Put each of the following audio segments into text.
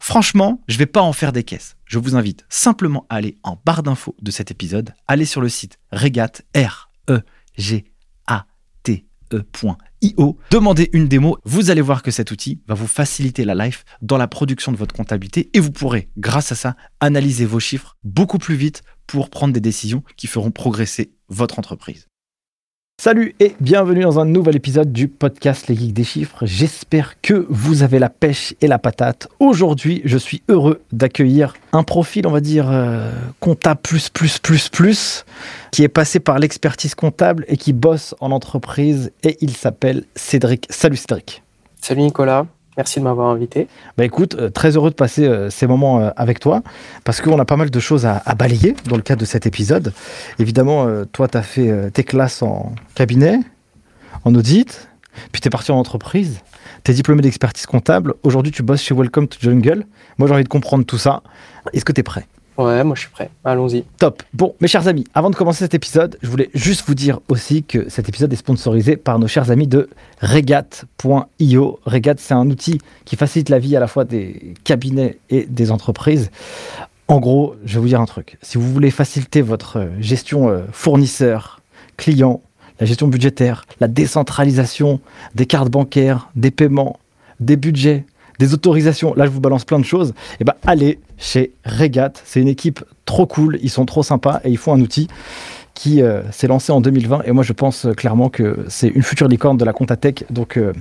Franchement, je vais pas en faire des caisses. Je vous invite simplement à aller en barre d'infos de cet épisode, aller sur le site regat r e g a t e.io, demandez une démo, vous allez voir que cet outil va vous faciliter la life dans la production de votre comptabilité et vous pourrez grâce à ça analyser vos chiffres beaucoup plus vite pour prendre des décisions qui feront progresser votre entreprise. Salut et bienvenue dans un nouvel épisode du podcast Les Geeks des Chiffres. J'espère que vous avez la pêche et la patate. Aujourd'hui, je suis heureux d'accueillir un profil, on va dire, euh, comptable plus, plus, plus, plus, qui est passé par l'expertise comptable et qui bosse en entreprise. Et il s'appelle Cédric. Salut Cédric. Salut Nicolas. Merci de m'avoir invité. Bah écoute, euh, très heureux de passer euh, ces moments euh, avec toi parce qu'on a pas mal de choses à, balayer dans le cadre de cet épisode. Évidemment, toi, tu as fait tes classes en cabinet, en audit, puis tu es parti en entreprise. Tu es diplômé d'expertise comptable. Aujourd'hui, tu bosses chez Welcome to Jungle. Moi, j'ai envie de comprendre tout ça. Est-ce que tu es prêt? Ouais, moi je suis prêt. Allons-y. Top. Bon, mes chers amis, avant de commencer cet épisode, je voulais juste vous dire aussi que cet épisode est sponsorisé par nos chers amis de Regat.io. Regat, c'est un outil qui facilite la vie à la fois des cabinets et des entreprises. En gros, je vais vous dire un truc. Si vous voulez faciliter votre gestion euh, fournisseur, client, la gestion budgétaire, la décentralisation des cartes bancaires, des paiements, des budgets, des autorisations, là je vous balance plein de choses, et eh ben allez chez Regat, c'est une équipe trop cool, ils sont trop sympas et ils font un outil qui euh, s'est lancé en 2020 et moi je pense euh, clairement que c'est une future licorne de la Comptatech donc euh,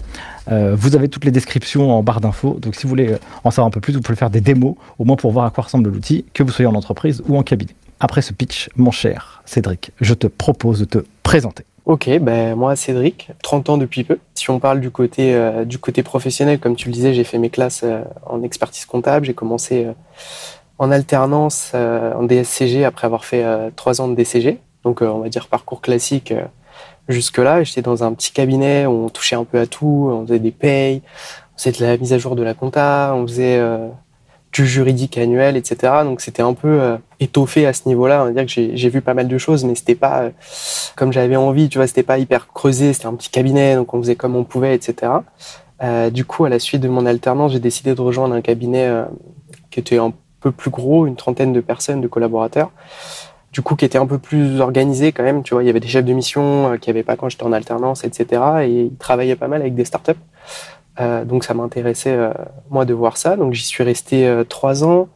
vous avez toutes les descriptions en barre d'infos. Donc si vous voulez en savoir un peu plus vous pouvez faire des démos au moins pour voir à quoi ressemble l'outil que vous soyez en entreprise ou en cabinet. Après ce pitch, mon cher Cédric, je te propose de te présenter. Ok, ben moi Cédric, 30 ans depuis peu. Si on parle du côté euh, du côté professionnel, comme tu le disais, j'ai fait mes classes euh, en expertise comptable. J'ai commencé euh, en alternance en DSCG après avoir fait trois ans de DCG. Donc on va dire parcours classique jusque là. J'étais dans un petit cabinet où on touchait un peu à tout. On faisait des payes, on faisait de la mise à jour de la compta, on faisait du juridique annuel, etc. Donc c'était un peu euh, étoffé à ce niveau-là. On va dire que j'ai vu pas mal de choses, mais c'était pas euh, comme j'avais envie. Tu vois, c'était pas hyper creusé. C'était un petit cabinet, donc on faisait comme on pouvait, etc. Euh, du coup, à la suite de mon alternance, j'ai décidé de rejoindre un cabinet euh, qui était un peu plus gros, une trentaine de personnes, de collaborateurs. Du coup, qui était un peu plus organisé quand même. Tu vois, il y avait des chefs de mission qui avait pas quand j'étais en alternance, etc. Et ils travaillaient pas mal avec des startups. Euh, donc ça m'intéressait euh, moi de voir ça. Donc j'y suis resté euh, trois ans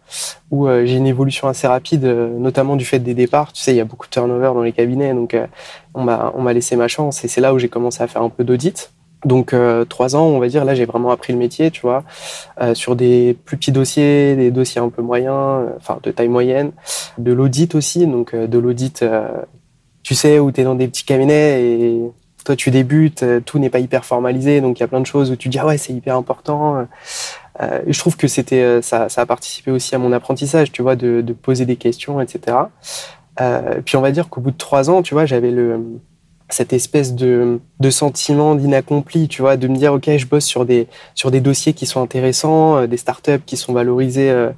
où j'ai une évolution assez rapide, notamment du fait des départs. Tu sais, il y a beaucoup de turnover dans les cabinets, donc on m'a on m'a laissé ma chance et c'est là où j'ai commencé à faire un peu d'audit. Donc trois ans, on va dire, là j'ai vraiment appris le métier, tu vois, sur des plus petits dossiers, des dossiers un peu moyens, enfin de taille moyenne, de l'audit aussi, donc de l'audit, tu sais, où tu es dans des petits cabinets et toi tu débutes, euh, tout n'est pas hyper formalisé, donc il y a plein de choses où tu dis ah ouais c'est hyper important. Euh, je trouve que c'était euh, ça, ça, a participé aussi à mon apprentissage, tu vois, de, poser des questions, etc. puis on va dire qu'au bout de trois ans, tu vois, j'avais cette espèce de, sentiment d'inaccompli, tu vois, de me dire, OK, je bosse sur des, sur des dossiers qui sont intéressants, euh, des startups qui sont valorisées euh,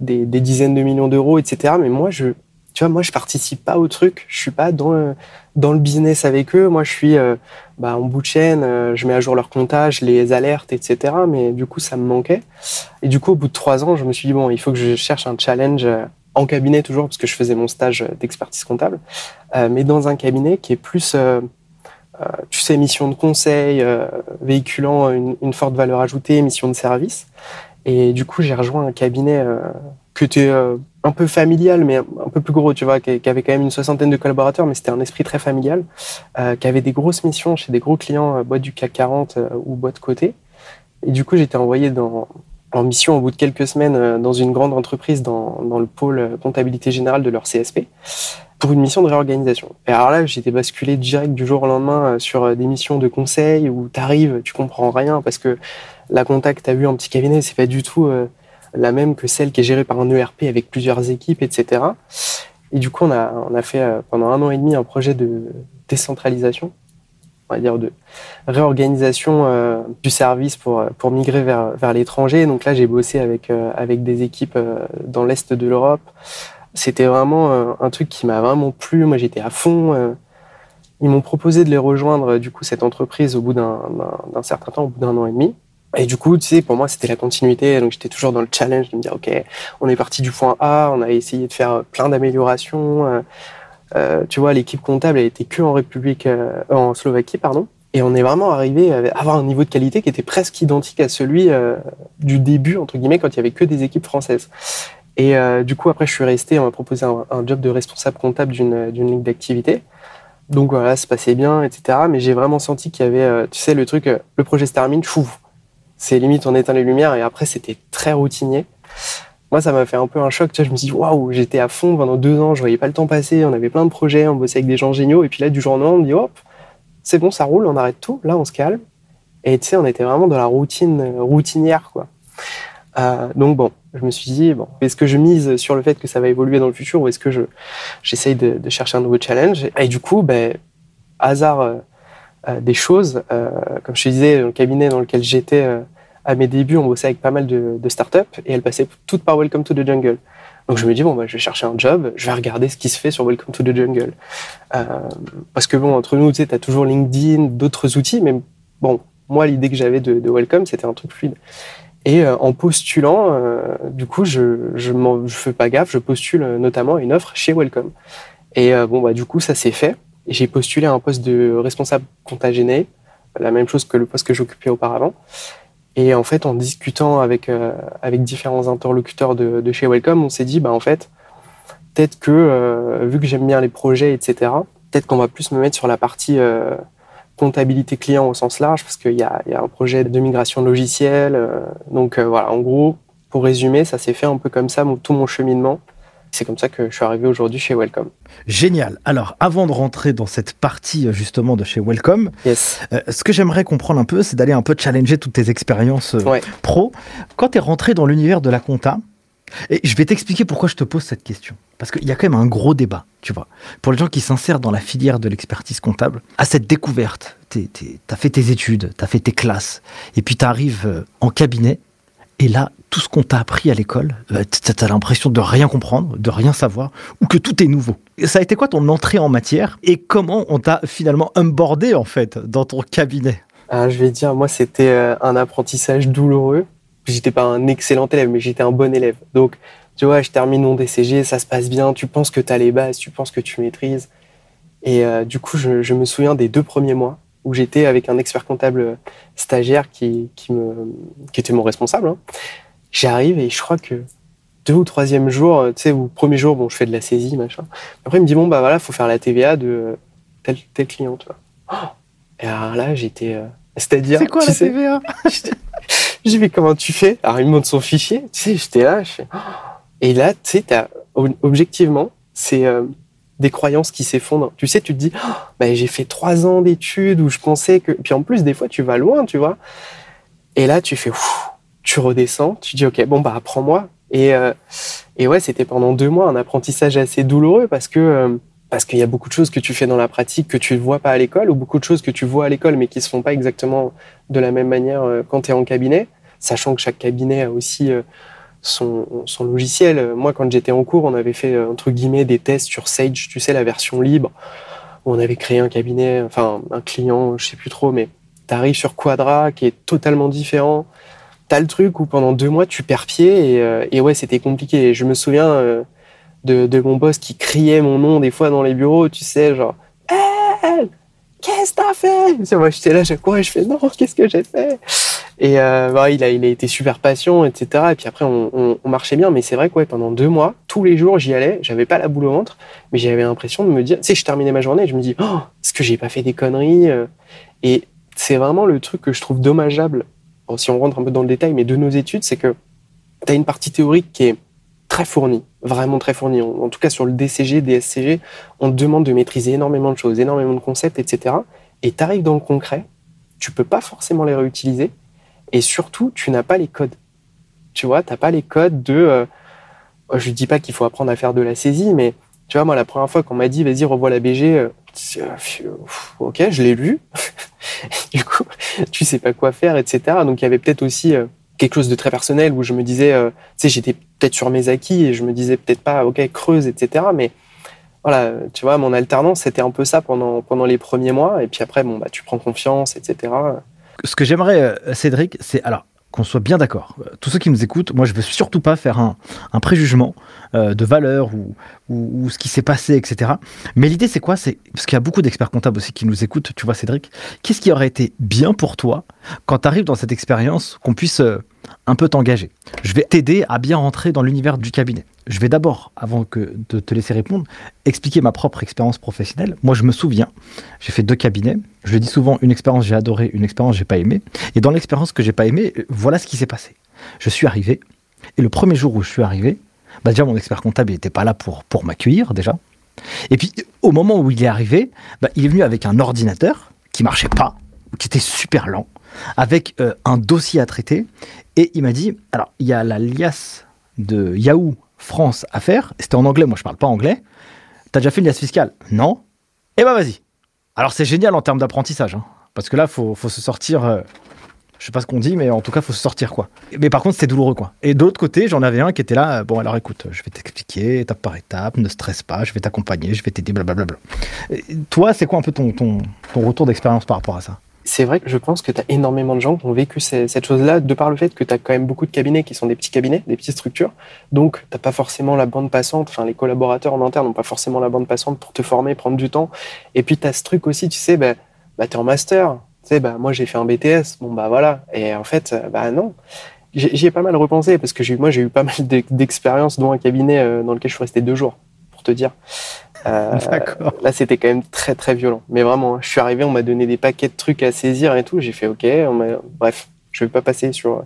des, des, dizaines de millions d'euros, etc. Mais moi, je, tu vois, moi, je participe pas au truc. Je suis pas dans le, dans le business avec eux. Moi, je suis euh, bah, en bout de chaîne, je mets à jour leur comptage, les alertes, etc. Mais du coup, ça me manquait. Et du coup, au bout de trois ans, je me suis dit, bon, il faut que je cherche un challenge en cabinet toujours, parce que je faisais mon stage d'expertise comptable, euh, mais dans un cabinet qui est plus, euh, euh, tu sais, mission de conseil, véhiculant une, une, forte valeur ajoutée, mission de service. Et du coup, j'ai rejoint un cabinet qui était un peu familial, mais un peu plus gros, tu vois, qui, avait quand même une soixantaine de collaborateurs, mais c'était un esprit très familial, qui avait des grosses missions chez des gros clients, boîtes du CAC 40 ou boîtes côté. Et du coup, j'étais envoyé dans, en mission au bout de quelques semaines euh, dans une grande entreprise dans, dans le pôle comptabilité générale de leur CSP pour une mission de réorganisation. Et alors là, j'étais basculé direct du jour au lendemain euh, sur euh, des missions de conseil où tu arrives, tu comprends rien parce que la contact que tu as vu en petit cabinet, c'est pas du tout la même que celle qui est gérée par un ERP avec plusieurs équipes, etc. Et du coup, on a, on a fait pendant un an et demi un projet de décentralisation on va dire, de réorganisation euh, du service pour, pour migrer vers, vers l'étranger. Donc là, j'ai bossé avec, euh, avec des équipes euh, dans l'Est de l'Europe. C'était vraiment un truc qui m'a vraiment plu. Moi, j'étais à fond. ils m'ont proposé de les rejoindre, du coup, cette entreprise au bout d'un certain temps, au bout d'un an et demi. Et du coup, tu sais, pour moi, c'était la continuité. Donc, j'étais toujours dans le challenge de me dire, OK, on est parti du point A, on a essayé de faire plein d'améliorations. Euh, tu vois, l'équipe comptable, elle était que en République, euh, en Slovaquie, pardon. Et on est vraiment arrivé à avoir un niveau de qualité qui était presque identique à celui euh, du début, entre guillemets, quand il y avait que des équipes françaises. Et du coup, après, je suis resté, on m'a proposé un, job de responsable comptable d'une ligne d'activité. Donc voilà, ça passait bien, etc. Mais j'ai vraiment senti qu'il y avait, tu sais, le truc, le projet se termine, fou. C'est limite, on éteint les lumières et après, c'était très routinier moi, ça m'a fait un peu un choc. Tu vois, je me suis dit, waouh, j'étais à fond pendant deux ans, je voyais pas le temps passer, on avait plein de projets, on bossait avec des gens géniaux. Et puis là, du jour au lendemain, on me dit, hop, c'est bon, ça roule, on arrête tout. Là, on se calme. Et tu sais, on était vraiment dans la routine routinière, quoi. Euh, donc bon, je me suis dit, bon, est-ce que je mise sur le fait que ça va évoluer dans le futur ou est-ce que je j'essaye de, chercher un nouveau challenge? Et du coup, ben, hasard euh des choses, euh, comme je te disais, le cabinet dans lequel j'étais à mes débuts, on bossait avec pas mal de, de startups et elles passaient toutes par Welcome to the Jungle. Donc je me dis bon bah je vais chercher un job, je vais regarder ce qui se fait sur Welcome to the Jungle. Euh, parce que bon entre nous tu sais as toujours LinkedIn, d'autres outils, mais bon moi l'idée que j'avais de, de, Welcome c'était un truc fluide. Et euh, en postulant, euh, du coup je je, je fais pas gaffe, je postule notamment une offre chez Welcome. Et euh, bon bah du coup ça s'est fait. J'ai postulé à un poste de responsable contagéné, la même chose que le poste que j'occupais auparavant. Et en fait, en discutant avec, euh, avec différents interlocuteurs de, chez Welcome, on s'est dit, bah, en fait, peut-être que, euh, vu que j'aime bien les projets, etc., peut-être qu'on va plus me mettre sur la partie euh, comptabilité client au sens large, parce qu'il y a, un projet de migration logicielle. donc voilà, en gros, pour résumer, ça s'est fait un peu comme ça, tout mon cheminement. C'est comme ça que je suis arrivé aujourd'hui chez Welcome. Génial. Alors, avant de rentrer dans cette partie justement de chez Welcome, yes. euh, ce que j'aimerais comprendre un peu, c'est d'aller un peu challenger toutes tes expériences euh, ouais. pro. Quand tu es rentré dans l'univers de la compta, et je vais t'expliquer pourquoi je te pose cette question. Parce qu'il y a quand même un gros débat, tu vois. Pour les gens qui s'insèrent dans la filière de l'expertise comptable, à cette découverte, tu as fait tes études, tu as fait tes classes, et puis tu arrives euh, en cabinet, et là, tout ce qu'on t'a appris à l'école, euh, tu as l'impression de rien comprendre, de rien savoir, ou que tout est nouveau. Ça a été quoi ton entrée en matière et comment on t'a finalement onboardé en fait dans ton cabinet? Ah, Je vais dire, moi c'était euh, un apprentissage douloureux. J'étais pas un excellent élève, mais j'étais un bon élève. Donc, tu vois, je termine mon DCG, ça se passe bien, tu penses que tu as les bases, tu penses que tu maîtrises. Et euh, du coup, je me souviens des deux premiers mois où j'étais avec un expert comptable stagiaire qui, qui, me, qui était mon responsable. Hein. J'arrive et je crois que deux ou troisième jour, tu sais, ou premier jour, bon, je fais de la saisie, machin. Après, il me dit, bon, bah voilà, faut faire la TVA de tel, tel client, tu vois. Et alors là, j'étais. Euh, C'est-à-dire. C'est quoi la sais, TVA? J'ai vu comment tu fais? Alors, il me montre son fichier. Tu sais, j'étais là, je fais. Et là, tu sais, objectivement, c'est euh, des croyances qui s'effondrent. Tu sais, tu te dis, oh, bah, j'ai fait trois ans d'études où je pensais que. Puis en plus, des fois, tu vas loin, tu vois. Et là, tu fais. Ouf, tu redescends, tu dis ok bon bah apprends-moi Et, et ouais, c'était pendant deux mois un apprentissage assez douloureux parce que parce qu'il y a beaucoup de choses que tu fais dans la pratique que tu ne vois pas à l'école, ou beaucoup de choses que tu vois à l'école mais qui se font pas exactement de la même manière quand tu es en cabinet, sachant que chaque cabinet a aussi son, son logiciel. Moi, quand j'étais en cours, on avait fait entre guillemets des tests sur Sage, tu sais, la version libre on avait créé un cabinet, enfin un client, je sais plus trop, mais tu arrives sur Quadra qui est totalement différent. T'as le truc où pendant deux mois tu perds pied et, euh, ouais c'était compliqué. je me souviens euh, de, mon boss qui criait mon nom des fois dans les bureaux, tu sais genre qu'est-ce que t'as fait? Moi j'étais là, je quoi? Je fais non qu'est-ce que j'ai fait? Et euh, bah, il, a, il a été super patient, etc. Et puis après, on, marchait bien. Mais c'est vrai que pendant deux mois, tous les jours, j'y allais. J'avais pas la boule au ventre, mais j'avais l'impression de me dire, tu sais, je terminais ma journée je me dis, oh, est-ce que j'ai pas fait des conneries euh? Et c'est vraiment le truc que je trouve dommageable, si on rentre un peu dans le détail, mais de nos études, c'est que tu as une partie théorique qui est très fournie, vraiment très fournie. En, tout cas, sur le DCG, DSCG, on te demande de maîtriser énormément de choses, énormément de concepts, etc. Et tu arrives dans le concret, tu peux pas forcément les réutiliser et surtout, tu n'as pas les codes. Tu vois, tu pas les codes de. Euh, je ne dis pas qu'il faut apprendre à faire de la saisie, mais tu vois, moi, la première fois qu'on m'a dit, vas-y, revois la BG, euh, euh, ok, je l'ai lu. du coup, tu sais pas quoi faire, etc. Donc, il y avait peut-être aussi quelque chose de très personnel où je me disais, tu sais, j'étais peut-être sur mes acquis et je me disais peut-être pas, ok, creuse, etc. Mais voilà, tu vois, mon alternance, c'était un peu ça pendant, pendant les premiers mois. Et puis après, bon, bah, tu prends confiance, etc ce que j'aimerais, euh, Cédric, c'est alors qu'on soit bien d'accord. Euh, tous ceux qui nous écoutent, moi je veux surtout pas faire un, préjugement euh, de valeur ou, ou, ce qui s'est passé, etc. Mais l'idée c'est quoi? C'est parce qu'il y a beaucoup d'experts comptables aussi qui nous écoutent. Tu vois, Cédric, qu'est-ce qui aurait été bien pour toi quand tu arrives dans cette expérience qu'on puisse un peu t'engager Je vais t'aider à bien rentrer dans l'univers du cabinet je vais d'abord, avant que de te laisser répondre, expliquer ma propre expérience professionnelle. Moi, je me souviens, j'ai fait deux cabinets. Je dis souvent, une expérience j'ai adoré, une expérience j'ai pas aimé. Et dans l'expérience que j'ai pas aimé, voilà ce qui s'est passé. Je suis arrivé, et le premier jour où je suis arrivé, bah déjà mon expert comptable n'était pas là pour, pour m'accueillir déjà. Et puis au moment où il est arrivé, bah, il est venu avec un ordinateur qui marchait pas, qui était super lent, avec euh, un dossier à traiter, et il m'a dit, alors il y a la liasse de Yahoo France à faire. C'était en anglais, moi je parle pas anglais. T'as déjà fait une liasse fiscale? Non Eh ben vas-y. Alors c'est génial en termes d'apprentissage, hein. parce que là, faut, faut se sortir. Euh, je sais pas ce qu'on dit, mais en tout cas, faut se sortir quoi. Mais par contre, c'était douloureux quoi. Et d'autre côté, j'en avais un qui était là. Bon, alors écoute, je vais t'expliquer étape par étape, ne stresse pas, je vais t'accompagner, je vais t'aider, blablabla. toi, c'est quoi un peu ton, ton retour d'expérience par rapport à ça? C'est vrai que je pense que tu as énormément de gens qui ont vécu cette chose-là, de par le fait que tu as quand même beaucoup de cabinets qui sont des petits cabinets, des petites structures. Donc, tu pas forcément la bande passante, enfin, les collaborateurs en interne n'ont pas forcément la bande passante pour te former, prendre du temps. Et puis, tu as ce truc aussi, tu sais, bah, bah tu en master. Tu sais, bah, moi, j'ai fait un BTS. Bon, bah voilà. Et en fait, bah non. J'y ai pas mal repensé parce que moi, j'ai eu pas mal d'expériences, dont un cabinet euh, dans lequel je suis resté deux jours, pour te dire. Euh, là, c'était quand même très très violent. Mais vraiment, hein, je suis arrivé, on m'a donné des paquets de trucs à saisir et tout. J'ai fait OK. Bref, je vais pas passer sur euh,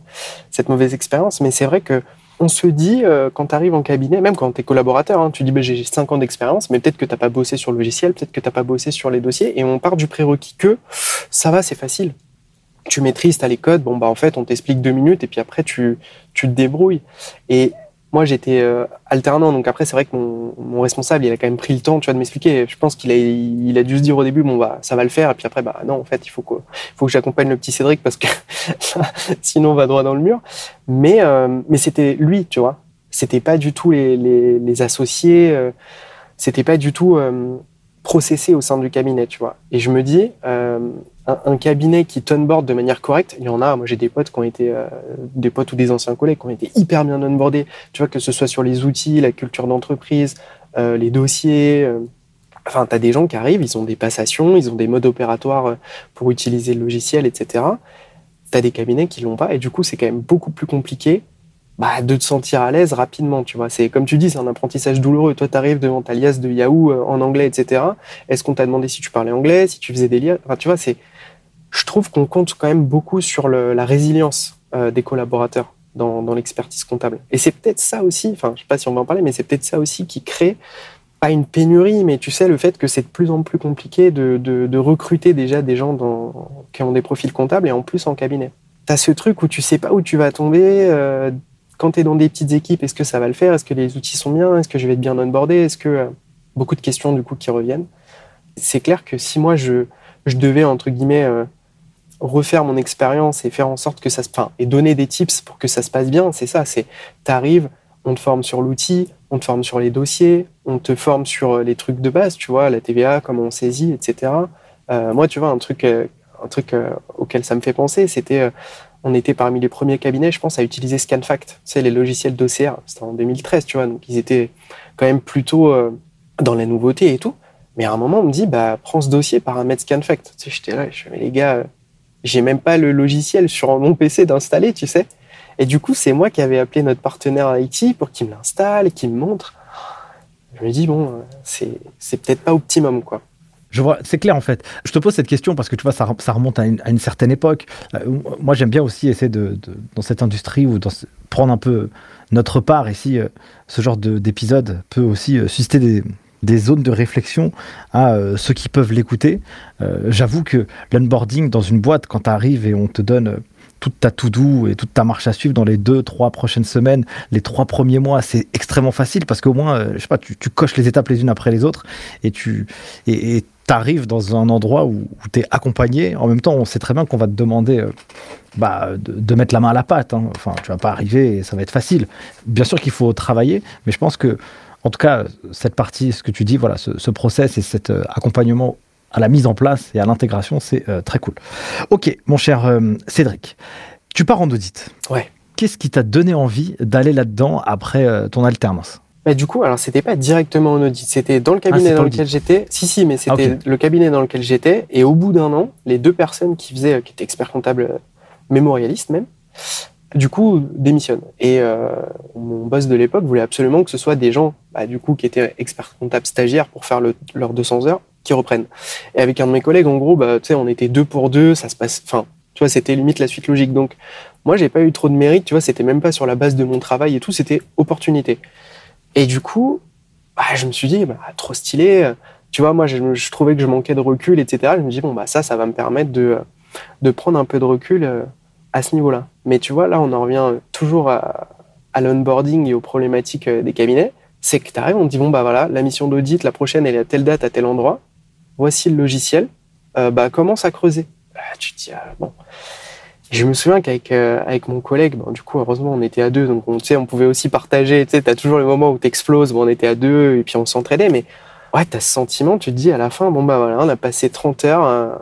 cette mauvaise expérience. Mais c'est vrai que on se dit, euh, quand tu arrives en cabinet, même quand tu es collaborateur, hein, tu dis bah, j'ai 5 ans d'expérience, mais peut-être que tu pas bossé sur le logiciel, peut-être que tu pas bossé sur les dossiers, et on part du prérequis que ça va, c'est facile. Tu maîtrises, tu as les codes, bon, bah en fait, on t'explique deux minutes, et puis après, tu, tu te débrouilles. Et moi, j'étais euh, alternant, donc après, c'est vrai que mon, responsable, il a quand même pris le temps, tu vois, de m'expliquer. Je pense qu'il a, il a dû se dire au début, bon, bah, ça va le faire, et puis après, bah, non, en fait, il faut que, faut que j'accompagne le petit Cédric parce que sinon, on va droit dans le mur. Mais, euh, mais c'était lui, tu vois. C'était pas du tout les, les, les associés, euh, c'était pas du tout processé au sein du cabinet, tu vois. Et je me dis, un, cabinet qui board de manière correcte, il y en a. Moi, j'ai des potes qui ont été, euh, des potes ou des anciens collègues qui ont été hyper bien onboardés. Tu vois, que ce soit sur les outils, la culture d'entreprise, euh, les dossiers. Euh, enfin, tu as des gens qui arrivent, ils ont des passations, ils ont des modes opératoires pour utiliser le logiciel, etc. Tu as des cabinets qui l'ont pas. Et du coup, c'est quand même beaucoup plus compliqué bah, de te sentir à l'aise rapidement, tu vois. C'est comme tu dis, c'est un apprentissage douloureux. Toi, tu arrives devant ta liasse de Yahoo en anglais, etc. Est-ce qu'on t'a demandé si tu parlais anglais, si tu faisais des liens? Enfin, tu vois, c'est je trouve qu'on compte quand même beaucoup sur la résilience euh, des collaborateurs dans, l'expertise comptable. Et c'est peut-être ça aussi, enfin, je sais pas si on va en parler, mais c'est peut-être ça aussi qui crée pas une pénurie, mais tu sais, le fait que c'est de plus en plus compliqué de, recruter déjà des gens qui ont des profils comptables et en plus en cabinet. Tu as ce truc où tu sais pas où tu vas tomber. Euh, quand tu es dans des petites équipes, est-ce que ça va le faire? Est-ce que les outils sont bien? Est-ce que je vais être bien onboardé? Est-ce que beaucoup de questions du coup qui reviennent? C'est clair que si moi je, devais entre guillemets refaire mon expérience et faire en sorte que ça se enfin, et donner des tips pour que ça se passe bien, c'est ça, c'est t'arrives, on te forme sur l'outil, on te forme sur les dossiers, on te forme sur les trucs de base, tu vois, la TVA, comment on saisit, etc. Euh, moi, tu vois, un truc, euh, un truc euh, auquel ça me fait penser, c'était, on était parmi les premiers cabinets, je pense, à utiliser ScanFact, sais, les logiciels d'OCR. C'était en 2013, tu vois, donc ils étaient quand même plutôt dans la nouveauté et tout. Mais à un moment, on me dit, bah, prends ce dossier, paramètre ScanFact. Tu sais, j'étais là, je mais les gars, j'ai même pas le logiciel sur mon PC d'installer, tu sais. Et du coup, c'est moi qui avais appelé notre partenaire IT pour qu'il me l'installe, qu'il me montre. Je me dis, bon, c'est peut-être pas optimum, quoi. C'est clair en fait. Je te pose cette question parce que tu vois, ça, remonte à une, certaine époque. Euh, moi, j'aime bien aussi essayer de, dans cette industrie ou dans, prendre un peu notre part. ici euh, ce genre d'épisode peut aussi euh, susciter des, zones de réflexion à euh, ceux qui peuvent l'écouter. J'avoue que l'onboarding dans une boîte, quand tu arrives et on te donne toute ta to-do et toute ta marche à suivre dans les deux, trois prochaines semaines, les trois premiers mois, c'est extrêmement facile parce qu'au moins, je sais pas, tu, coches les étapes les unes après les autres et tu arrives dans un endroit où, tu es accompagné. En même temps, on sait très bien qu'on va te demander bah, de, mettre la main à la pâte. Hein. Enfin, tu vas pas arriver et ça va être facile. Bien sûr qu'il faut travailler, mais je pense que en tout cas, cette partie, ce que tu dis, voilà, ce, process et cet euh, accompagnement à la mise en place et à l'intégration, c'est euh, très cool. Ok, mon cher euh, Cédric, tu pars en audit. Ouais. Qu'est-ce qui t'a donné envie d'aller là-dedans après ton alternance? Bah, du coup, alors c'était pas directement en audit, c'était dans le ah, cabinet dans lequel j'étais. Si, si, mais c'était ah, le cabinet dans lequel j'étais. Et au bout d'un an, les deux personnes qui faisaient, qui étaient experts comptables mémorialistes même, du coup, démissionne. Et euh, mon boss de l'époque voulait absolument que ce soit des gens, bah, du coup, qui étaient experts comptables stagiaires pour faire le, leurs 200 heures, qui reprennent. Et avec un de mes collègues, en gros, bah, tu sais, on était deux pour deux, ça se passe, enfin, tu vois, c'était limite la suite logique. Donc, moi, j'ai pas eu trop de mérite, tu vois, c'était même pas sur la base de mon travail et tout, c'était opportunité. Et du coup, bah, je me suis dit, bah, trop stylé. Tu vois, moi, je, je, trouvais que je manquais de recul, etc. Je me dis, bon, bah, ça, ça va me permettre de, de prendre un peu de recul euh, à ce niveau-là. Mais tu vois, là, on en revient toujours à, l'onboarding et aux problématiques euh, des cabinets. C'est que tu arrives, on te dit, bon, bah voilà, la mission d'audit, la prochaine, elle est à telle date, à tel endroit. Voici le logiciel. Euh, bah, commence à creuser. Bah, tu te dis, ah, bon. Je me souviens qu'avec euh, avec mon collègue, bon, du coup, heureusement, on était à deux, donc on, on pouvait aussi partager. Tu sais, as toujours le moment où tu exploses, bon, on était à deux, et puis on s'entraidait, mais ouais, tu as ce sentiment, tu te dis à la fin, bon, bah voilà, on a passé 30 heures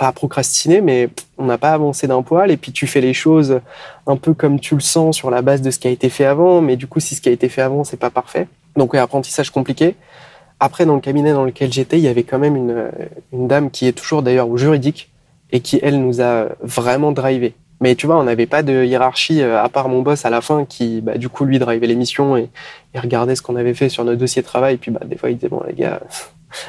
pas procrastiner, mais on n'a pas avancé d'un poil. Et puis tu fais les choses un peu comme tu le sens sur la base de ce qui a été fait avant. Mais du coup, si ce qui a été fait avant, c'est pas parfait. Donc, oui, apprentissage compliqué. Après, dans le cabinet dans lequel j'étais, il y avait quand même une, une dame qui est toujours d'ailleurs au juridique et qui, elle, nous a vraiment drivé. Mais tu vois, on n'avait pas de hiérarchie euh, à part mon boss à la fin qui, bah, du coup, lui, drivait l'émission et, et regardait ce qu'on avait fait sur notre dossier de travail. Puis, bah, des fois, il disait, bon, les gars,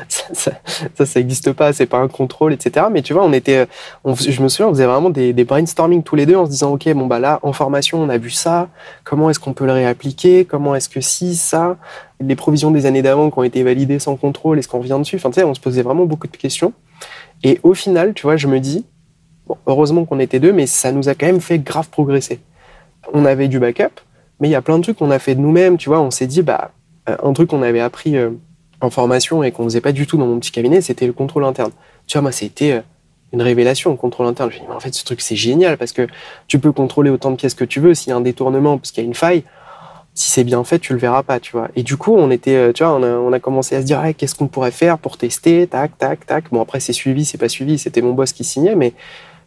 ça, ça, ça existe pas, c'est pas un contrôle, etc. Mais tu vois, on était, je me souviens, on faisait vraiment des, brainstorming tous les deux en se disant, ok, bon bah là, en formation, on a vu ça, comment est-ce qu'on peut le réappliquer, comment est-ce que si ça, les provisions des années d'avant qui ont été validées sans contrôle, est-ce qu'on revient dessus? Enfin, tu sais, on se posait vraiment beaucoup de questions. Et au final, tu vois, je me dis, bon, heureusement qu'on était deux, mais ça nous a quand même fait grave progresser. On avait du backup, mais il y a plein de trucs qu'on a fait de nous-mêmes, tu vois, on s'est dit, bah, un truc qu'on avait appris euh, en formation et qu'on faisait pas du tout dans mon petit cabinet, c'était le contrôle interne. Tu vois, moi, c'était euh, une révélation, le contrôle interne. Je me dis, mais en fait, ce truc, c'est génial parce que tu peux contrôler autant de pièces que tu veux. S'il y a un détournement, parce qu'il y a une faille, si c'est bien fait, tu le verras pas, tu vois. Et du coup, on était, euh, tu vois, on a, commencé à se dire, qu'est-ce qu'on pourrait faire pour tester, tac, tac, tac. Bon, après, c'est suivi, c'est pas suivi, c'était mon boss qui signait, mais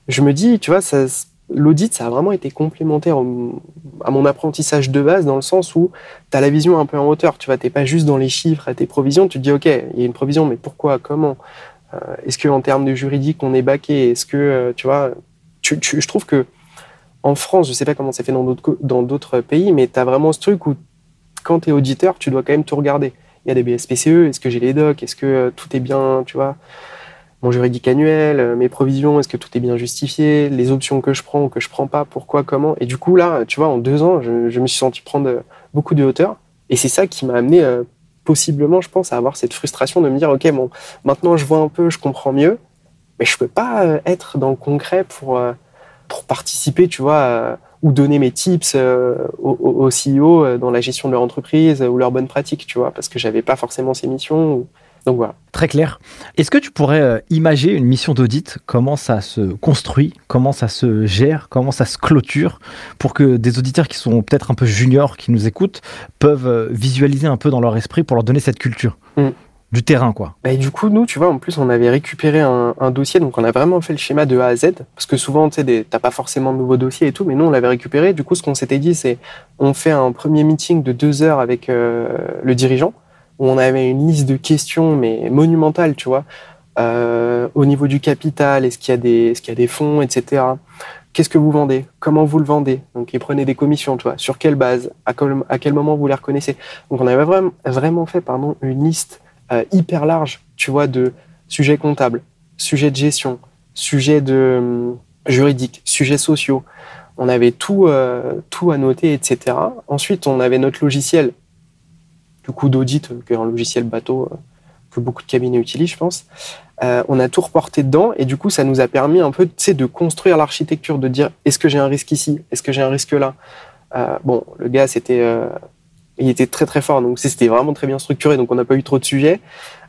je me dis, tu vois, ça, l'audit, ça a vraiment été complémentaire à mon apprentissage de base, dans le sens où tu as la vision un peu en hauteur. Tu vois, pas juste dans les chiffres à tes provisions. Tu te dis, OK, il y a une provision, mais pourquoi Comment euh, Est-ce qu'en termes de juridique, on est baqué? Est-ce que, euh, tu vois, je trouve que en France, je sais pas comment c'est fait dans d'autres pays, mais tu as vraiment ce truc où quand tu es auditeur, tu dois quand même tout regarder. Il y a des BSPCE, est-ce que j'ai les docs? Est-ce que euh, tout est bien, tu vois? Mon juridique annuel, euh, mes provisions, est-ce que tout est bien justifié, les options que je prends ou que je prends pas, pourquoi, comment. Et du coup, là, tu vois, en deux ans, je, me suis senti prendre euh, beaucoup de hauteur. Et c'est ça qui m'a amené, euh, possiblement, je pense, à avoir cette frustration de me dire, OK, bon, maintenant je vois un peu, je comprends mieux, mais je peux pas être dans le concret pour, pour participer, tu vois, ou donner mes tips aux, aux, CEO dans la gestion de leur entreprise ou leurs bonnes pratiques, tu vois, parce que j'avais pas forcément ces missions. Donc voilà. Très clair. Est-ce que tu pourrais euh, imaginer une mission d'audit? Comment ça se construit? Comment ça se gère? Comment ça se clôture? Pour que des auditeurs qui sont peut-être un peu juniors, qui nous écoutent, peuvent euh, visualiser un peu dans leur esprit pour leur donner cette culture mm. du terrain, quoi. Bah, et du coup, nous, tu vois, en plus, on avait récupéré un, dossier, donc on a vraiment fait le schéma de A à Z, parce que souvent, tu sais, t'as pas forcément de nouveaux dossiers et tout, mais nous, on l'avait récupéré. Du coup, ce qu'on s'était dit, c'est, on fait un premier meeting de deux heures avec euh, le dirigeant, où on avait une liste de questions, mais monumentale, tu vois. Euh, au niveau du capital, est-ce qu'il y a des, est-ce qu'il y a des fonds, etc. Qu'est-ce que vous vendez? Comment vous le vendez? Donc, ils prenaient des commissions, tu vois. Sur quelle base? À quel, moment vous les reconnaissez? Donc, on avait vraiment, vraiment fait, pardon, une liste euh, hyper large, tu vois, de sujets comptables, sujets de gestion, sujets de hum, juridiques, sujets sociaux. On avait tout, euh, tout à noter, etc. Ensuite, on avait notre logiciel du coup d'audit, euh, qui est un logiciel bateau euh, que beaucoup de cabinets utilisent, je pense. Euh, on a tout reporté dedans et du coup, ça nous a permis un peu de construire l'architecture, de dire est-ce que j'ai un risque ici, est-ce que j'ai un risque là? bon, le gars, c'était, il était très très fort, donc c'était vraiment très bien structuré, donc on n'a pas eu trop de sujets.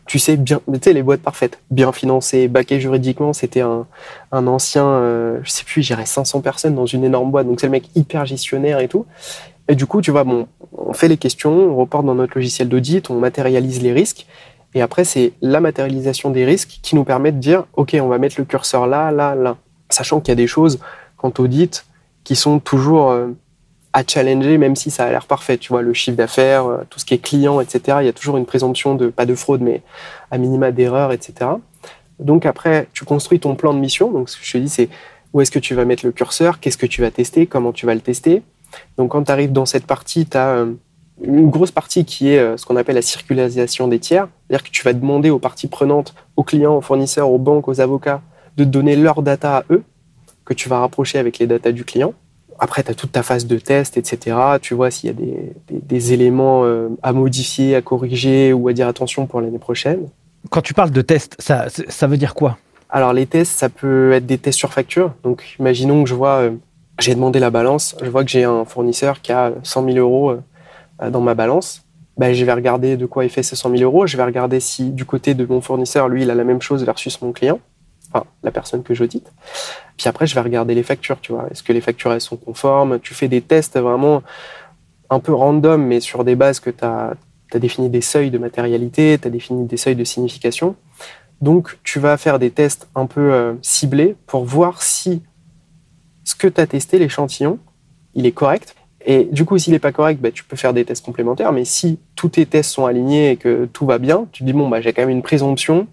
Tu sais bien, tu sais les boîtes parfaites, bien financées, baquées juridiquement. C'était un, un ancien, je sais plus, j'irais 500 personnes dans une énorme boîte, donc c'est le mec hyper gestionnaire et tout. Et du coup, tu vois, bon, on fait les questions, on reporte dans notre logiciel d'audit, on matérialise les risques. Et après, c'est la matérialisation des risques qui nous permet de dire, OK, on va mettre le curseur là, là, là. Sachant qu'il y a des choses, quand audit, qui sont toujours euh, à challenger, même si ça a l'air parfait. Tu vois, le chiffre d'affaires, euh, tout ce qui est client, etc. Il y a toujours une présomption de, pas de fraude, mais à minima d'erreur, etc. Donc après, tu construis ton plan de mission. Donc ce que je te dis, c'est où est-ce que tu vas mettre le curseur, qu'est-ce que tu vas tester, comment tu vas le tester? Donc quand tu arrives dans cette partie, tu as euh, une grosse partie qui est euh, ce qu'on appelle la circularisation des tiers. C'est-à-dire que tu vas demander aux parties prenantes, aux clients, aux fournisseurs, aux banques, aux avocats, de donner leurs data à eux, que tu vas rapprocher avec les data du client. Après, tu as toute ta phase de test, etc. Tu vois s'il y a des, éléments euh, à modifier, à corriger ou à dire attention pour l'année prochaine. Quand tu parles de test, ça, ça veut dire quoi? Alors, les tests, ça peut être des tests sur facture. Donc, imaginons que je vois j'ai demandé la balance. Je vois que j'ai un fournisseur qui a 100 000 euros euh, dans ma balance. Ben, je vais regarder de quoi il fait ces 100 000 euros. Je vais regarder si du côté de mon fournisseur, lui, il a la même chose versus mon client, enfin la personne que j'audite. Puis après, je vais regarder les factures. Tu vois, est-ce que les factures elles sont conformes? Tu fais des tests vraiment un peu random, mais sur des bases que tu as, as, défini des seuils de matérialité, tu as défini des seuils de signification. Donc, tu vas faire des tests un peu euh, ciblés pour voir si ce que tu as testé, l'échantillon, il est correct. Et du coup, s'il n'est pas correct, bah, tu peux faire des tests complémentaires. Mais si tous tes tests sont alignés et que tout va bien, tu te dis, bon, bah, j'ai quand même une présomption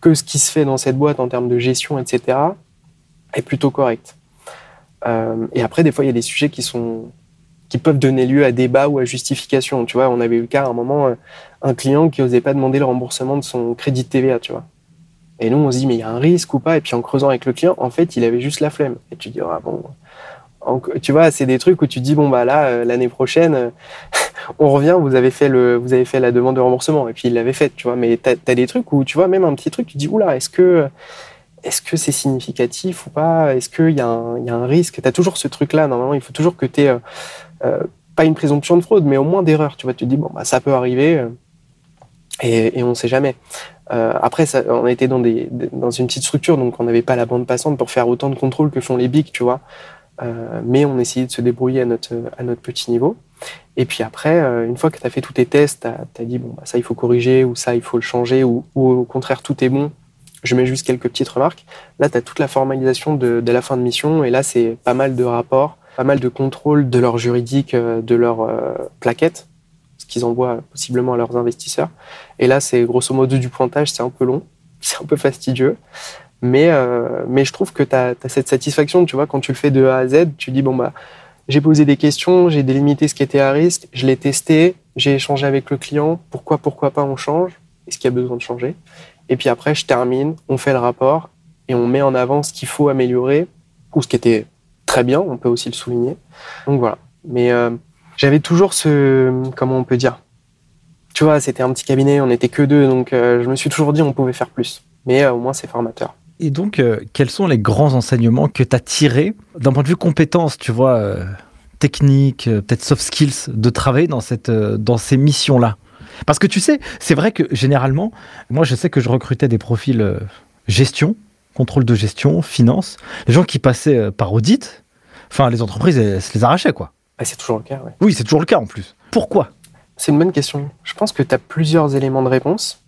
que ce qui se fait dans cette boîte en termes de gestion, etc., est plutôt correct. Euh, et après, des fois, il y a des sujets qui sont qui peuvent donner lieu à débat ou à justification. Tu vois, on avait eu le cas à un moment, euh, un client qui n'osait pas demander le remboursement de son crédit de TVA, tu vois. Et nous, on se dit, mais il y a un risque ou pas? Et puis en creusant avec le client, en fait, il avait juste la flemme. Et tu dis, ah bon. Tu vois, c'est des trucs où tu dis, bon, bah là, euh, l'année prochaine, euh, on revient, vous avez, fait le, vous avez fait la demande de remboursement. Et puis il l'avait faite, tu vois. Mais tu as, des trucs où, tu vois, même un petit truc, tu dis, oula, est-ce que est-ce que c'est significatif ou pas? Est-ce qu'il y, y a un risque? Tu as toujours ce truc-là. Normalement, il faut toujours que tu aies, euh, pas une présomption de fraude, mais au moins d'erreur. Tu vois, tu te dis, bon, bah, ça peut arriver et, et on ne sait jamais. Euh, après, ça, on était dans, des, dans une petite structure, donc on n'avait pas la bande passante pour faire autant de contrôles que font les bigs, tu vois. Euh, mais on essayait de se débrouiller à notre, à notre petit niveau. Et puis après, euh, une fois que tu as fait tous tes tests, tu as, dit, bon, bah, ça, il faut corriger, ou ça, il faut le changer, ou, ou au contraire, tout est bon, je mets juste quelques petites remarques. Là, tu as toute la formalisation de, de, la fin de mission, et là, c'est pas mal de rapports, pas mal de contrôles de leur juridique, euh, de leur euh, plaquette, ce qu'ils envoient possiblement à leurs investisseurs. Et là, c'est grosso modo du pointage, c'est un peu long, c'est un peu fastidieux. Mais, euh, mais je trouve que tu as, cette satisfaction, tu vois, quand tu le fais de A à Z, tu dis, bon, bah, j'ai posé des questions, j'ai délimité ce qui était à risque, je l'ai testé, j'ai échangé avec le client, pourquoi, pourquoi pas on change, est-ce qu'il y a besoin de changer? Et puis après, je termine, on fait le rapport et on met en avant ce qu'il faut améliorer, ou ce qui était très bien, on peut aussi le souligner. Donc voilà. Mais euh, j'avais toujours ce, comment on peut dire, tu vois, c'était un petit cabinet, on n'était que deux, donc euh, je me suis toujours dit on pouvait faire plus. Mais euh, au moins c'est formateur. Et donc, euh, quels sont les grands enseignements que tu as tirés d'un point de vue compétences, tu vois, technique, peut-être soft skills, de travailler dans, cette, dans ces missions-là? Parce que tu sais, c'est vrai que généralement, moi je sais que je recrutais des profils gestion, contrôle de gestion, finance, les gens qui passaient par audit, enfin les entreprises, elles, se les arrachaient quoi. C'est toujours le cas, oui. Oui, c'est toujours le cas en plus. Pourquoi? C'est une bonne question. Je pense que tu as plusieurs éléments de réponse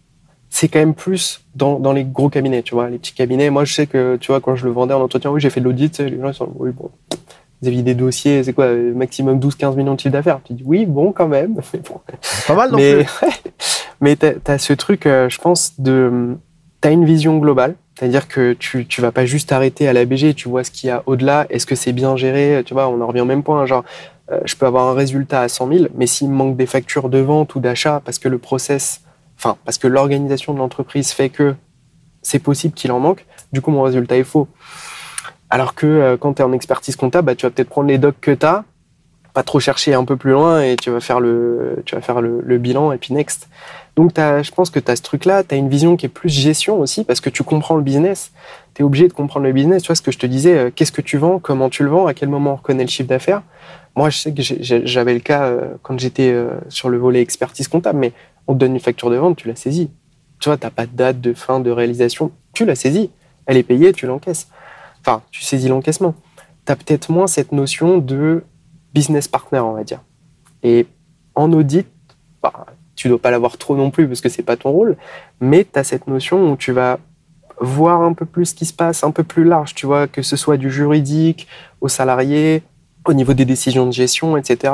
c'est quand même plus dans, dans, les gros cabinets, tu vois, les petits cabinets. Moi, je sais que, tu vois, quand je le vendais en entretien, oui, j'ai fait de l'audit, les gens, ils sont, oui, bon, vous aviez des dossiers, c'est quoi, maximum 12-15 millions de chiffre d'affaires. Tu dis, oui, bon, quand même. Mais bon. Pas mal non mais, plus. mais tu as, ce truc, euh, je pense, de. Tu as une vision globale, c'est-à-dire que tu, tu vas pas juste arrêter à la BG, tu vois ce qu'il y a au-delà, est-ce que c'est bien géré, tu vois, on en revient au même point, genre, euh, je peux avoir un résultat à 100 000, mais s'il me manque des factures de vente ou d'achat parce que le process enfin, parce que l'organisation de l'entreprise fait que c'est possible qu'il en manque, du coup, mon résultat est faux. Alors que euh, quand tu es en expertise comptable, bah, tu vas peut-être prendre les docs que tu as, pas trop chercher un peu plus loin et tu vas faire le, tu vas faire le, bilan et puis next. Donc, je pense que tu as ce truc-là, tu as une vision qui est plus gestion aussi parce que tu comprends le business. Tu es obligé de comprendre le business. Tu vois ce que je te disais, euh, qu'est-ce que tu vends, comment tu le vends, à quel moment on reconnaît le chiffre d'affaires. Moi, je sais que j'avais le cas euh, quand j'étais sur le volet expertise comptable, mais on te donne une facture de vente, tu la saisis. Tu vois, t'as pas de date de fin de réalisation, tu la saisis. Elle est payée, tu l'encaisses. Enfin, tu saisis l'encaissement. Tu as peut-être moins cette notion de business partner, on va dire. Et en audit, bah, tu dois pas l'avoir trop non plus parce que c'est pas ton rôle, mais tu as cette notion où tu vas voir un peu plus ce qui se passe, un peu plus large, tu vois, que ce soit du juridique aux salariés, au niveau des décisions de gestion, etc.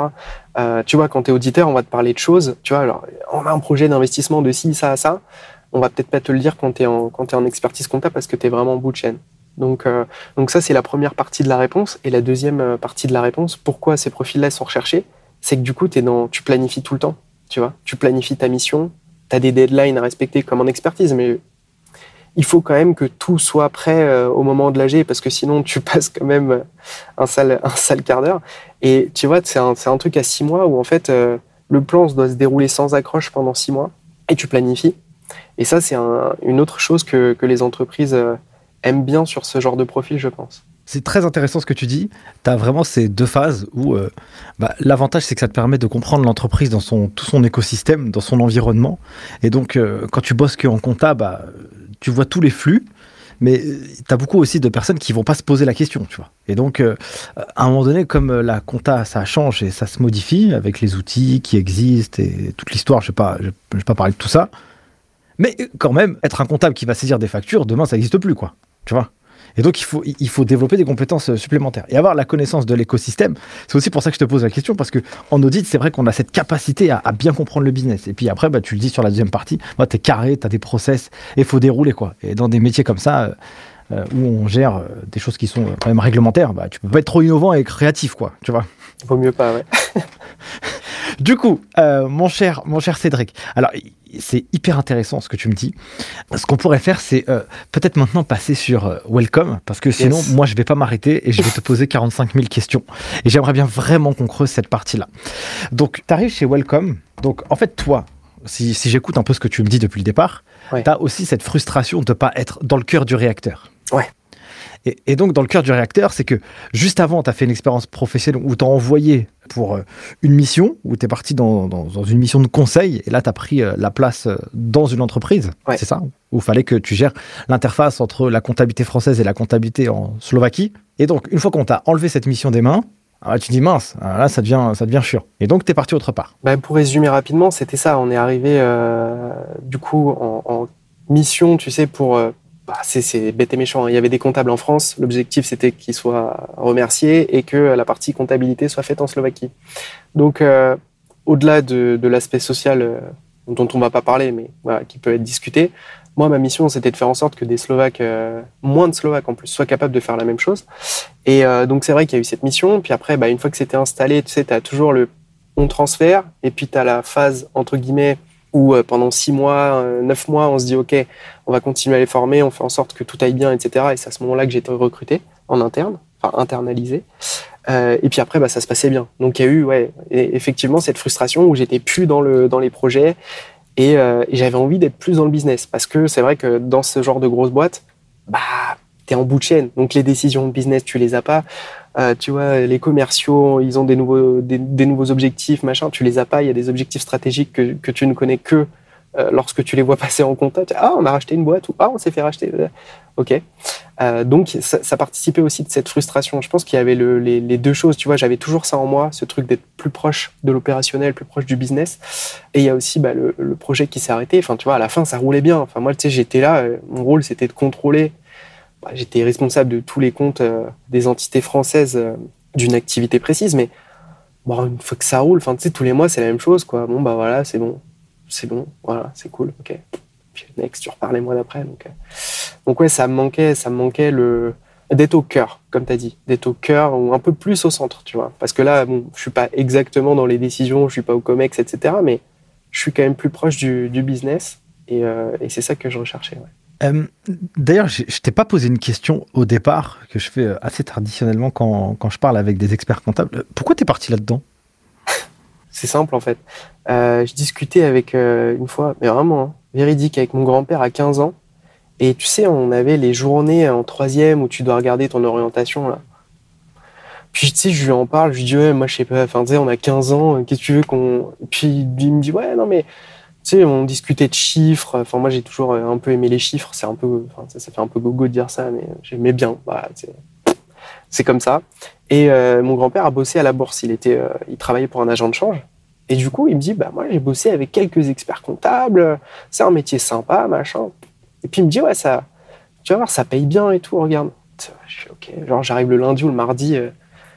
Euh, tu vois, quand tu es auditeur, on va te parler de choses. Tu vois, alors, on a un projet d'investissement de ci, ça, ça. On va peut-être pas te le dire quand tu es, es en expertise comptable parce que tu es vraiment en bout de chaîne. Donc, euh, donc ça, c'est la première partie de la réponse. Et la deuxième euh, partie de la réponse, pourquoi ces profils-là sont recherchés, c'est que du coup, es dans, tu planifies tout le temps. Tu vois, tu planifies ta mission, tu as des deadlines à respecter comme en expertise, mais il faut quand même que tout soit prêt euh, au moment de l'AG parce que sinon tu passes quand même euh, un sale, un sale quart d'heure. Et tu vois, c'est un, un, truc à six mois où en fait euh, le plan doit se dérouler sans accroche pendant six mois et tu planifies. Et ça, c'est une autre chose que, que les entreprises aiment bien sur ce genre de profil, je pense. C'est très intéressant ce que tu dis. Tu as vraiment ces deux phases où bah, l'avantage, c'est que ça te permet de comprendre l'entreprise dans son, tout son écosystème, dans son environnement. Et donc, quand tu bosses qu'en compta, bah, tu vois tous les flux, mais euh, tu as beaucoup aussi de personnes qui vont pas se poser la question, tu vois. Et donc, euh, à un moment donné, comme euh, la compta, ça change et ça se modifie avec les outils qui existent et toute l'histoire, je ne vais, pas, parler de tout ça. Mais quand même, être un comptable qui va saisir des factures, demain, ça n'existe plus, quoi. Tu vois? Et donc, il faut, il faut développer des compétences euh, supplémentaires. Et avoir la connaissance de l'écosystème, c'est aussi pour ça que je te pose la question, parce qu'en audit, c'est vrai qu'on a cette capacité à, bien comprendre le business. Et puis après, bah, tu le dis sur la deuxième partie, bah, tu es carré, tu as des process, et il faut dérouler. quoi. Et dans des métiers comme ça, euh, euh, où on gère des choses qui sont quand même réglementaires, bah, tu peux pas être trop innovant et créatif, quoi, tu vois. Vaut mieux pas, ouais. du coup, mon, cher, mon cher Cédric, alors c'est hyper intéressant ce que tu me dis. Ce qu'on pourrait faire, c'est euh, peut-être maintenant passer sur euh, Welcome, parce que sinon, moi, je vais pas m'arrêter et je vais te poser 45 000 questions. Et j'aimerais bien vraiment qu'on creuse cette partie-là. Donc, tu arrives chez Welcome. Donc, en fait, toi, si, j'écoute un peu ce que tu me dis depuis le départ, tu as aussi cette frustration de ne pas être dans le cœur du réacteur. Ouais. Et, donc, dans le cœur du réacteur, c'est que juste avant, tu as fait une expérience professionnelle où tu as envoyé pour euh, une mission, où tu es parti dans, une mission de conseil, et là, tu as pris euh, la place euh, dans une entreprise, c'est ça? Où il fallait que tu gères l'interface entre la comptabilité française et la comptabilité en Slovaquie. Et donc, une fois qu'on t'a enlevé cette mission des mains, ah, tu dis mince, ah, là ça devient, ça devient chiant. Et donc tu es parti autre part. Bah, pour résumer rapidement, c'était ça. On est arrivé du coup en, mission, tu sais, pour bah, c'est bête et méchant. Hein. Il y avait des comptables en France. L'objectif, c'était qu'ils soient remerciés et que la partie comptabilité soit faite en Slovaquie. Donc, euh, au-delà de, l'aspect social euh, dont on ne va pas parler, mais qui peut être discuté, moi, ma mission, c'était de faire en sorte que des Slovaques, euh, moins de Slovaques en plus, soient capables de faire la même chose. Et donc, c'est vrai qu'il y a eu cette mission. Puis après, bah, une fois que c'était installé, tu sais, tu as toujours le on transfert et puis tu as la phase, entre guillemets, où euh, pendant six mois, euh, neuf mois, on se dit OK, on va continuer à les former, on fait en sorte que tout aille bien, etc. Et c'est à ce moment-là que j'ai été recruté en interne, enfin internalisé. Euh, et puis après, bah, ça se passait bien. Donc il y a eu, ouais, effectivement cette frustration où j'étais plus dans le dans les projets et, et j'avais envie d'être plus dans le business parce que c'est vrai que dans ce genre de grosse boîte, bah, t'es en bout de chaîne. Donc les décisions de business, tu les as pas. Euh, tu vois, les commerciaux, ils ont des nouveaux, des, nouveaux objectifs, machin, tu les as pas. Il y a des objectifs stratégiques que, tu ne connais que euh, lorsque tu les vois passer en compta. ah, on a racheté une boîte ou ah, on s'est fait racheter. Ok. Euh, donc ça, participait aussi de cette frustration. Je pense qu'il y avait le, les, deux choses. Tu vois, j'avais toujours ça en moi, ce truc d'être plus proche de l'opérationnel, plus proche du business. Et il y a aussi bah, le, projet qui s'est arrêté. Enfin, tu vois, à la fin, ça roulait bien. Enfin, moi, tu sais, j'étais là. Mon rôle, c'était de contrôler bah, j'étais responsable de tous les comptes euh, des entités françaises euh, d'une activité précise, mais bon, une fois que ça roule, enfin, tu sais, tous les mois, c'est la même chose, quoi. Bon, bah voilà, c'est bon, c'est bon, voilà, c'est cool, ok. Puis next, tu repars les mois d'après. Donc, euh. donc ouais, ça me manquait, ça me manquait le d'être au cœur, comme tu as dit, d'être au cœur ou un peu plus au centre, tu vois. Parce que là, bon, je suis pas exactement dans les décisions, je suis pas au COMEX, etc. Mais je suis quand même plus proche du, business et, et c'est ça que je recherchais. Euh, d'ailleurs, je, ne t'ai pas posé une question au départ que je fais euh, assez traditionnellement quand, quand je parle avec des experts comptables. Pourquoi tu es parti là-dedans? C'est simple en fait. Euh, je discutais avec une fois, mais vraiment hein, véridique, avec mon grand-père à 15 ans. Et tu sais, on avait les journées en troisième où tu dois regarder ton orientation là. Puis tu sais, je lui en parle, je lui dis ouais, moi je sais pas, enfin tu sais, on a 15 ans, qu'est-ce que tu veux qu'on. Puis il me dit ouais, non mais tu sais, on discutait de chiffres. Enfin, moi, j'ai toujours euh, un peu aimé les chiffres. C'est un peu, enfin, ça, fait un peu gogo de dire ça, mais j'aimais bien. Voilà, c'est comme ça. Et euh, mon grand-père a bossé à la bourse. Il était, euh, il travaillait pour un agent de change. Et du coup, il me dit, bah moi, j'ai bossé avec quelques experts comptables. C'est un métier sympa, machin. Et puis il me dit, ouais, ça, tu vas voir, ça paye bien et tout. Regarde. Je suis ok. Genre, j'arrive le lundi ou le mardi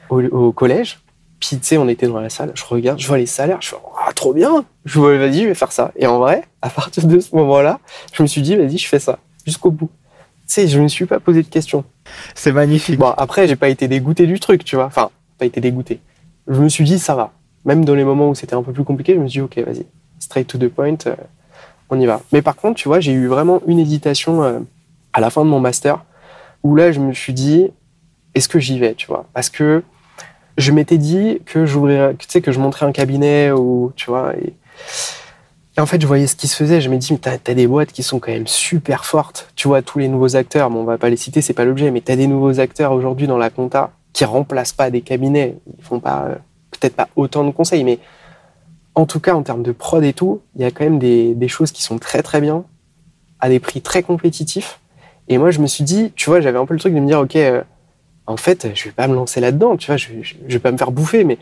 au, au collège. Puis, tu sais, on était dans la salle, je regarde, je vois les salaires, je fais, ah, trop bien! Je vois, vas-y, je vais faire ça. Et en vrai, à partir de ce moment-là, je me suis dit, vas-y, je fais ça, jusqu'au bout. Tu sais, je ne me suis pas posé de questions. C'est magnifique. Bon, après, j'ai pas été dégoûté du truc, tu vois. Enfin, pas été dégoûté. Je me suis dit, ça va. Même dans les moments où c'était un peu plus compliqué, je me suis dit, ok, vas-y, straight to the point, euh, on y va. Mais par contre, tu vois, j'ai eu vraiment une hésitation euh, à la fin de mon master, où là, je me suis dit, est-ce que j'y vais, tu vois? Parce que, je m'étais dit que j'ouvrirais, tu sais, que je montrais un cabinet ou, tu vois, en fait, je voyais ce qui se faisait. Je me dis, mais t'as as des boîtes qui sont quand même super fortes. Tu vois, tous les nouveaux acteurs, bon, on va pas les citer, c'est pas l'objet, mais t'as des nouveaux acteurs aujourd'hui dans la compta qui remplacent pas des cabinets. Ils font pas, euh, peut-être pas autant de conseils, mais en tout cas, en termes de prod et tout, il y a quand même des, choses qui sont très très bien, à des prix très compétitifs. Et moi, je me suis dit, tu vois, j'avais un peu le truc de me dire, OK, euh, en fait, je vais pas me lancer là-dedans, tu vois, je, je, vais pas me faire bouffer, mais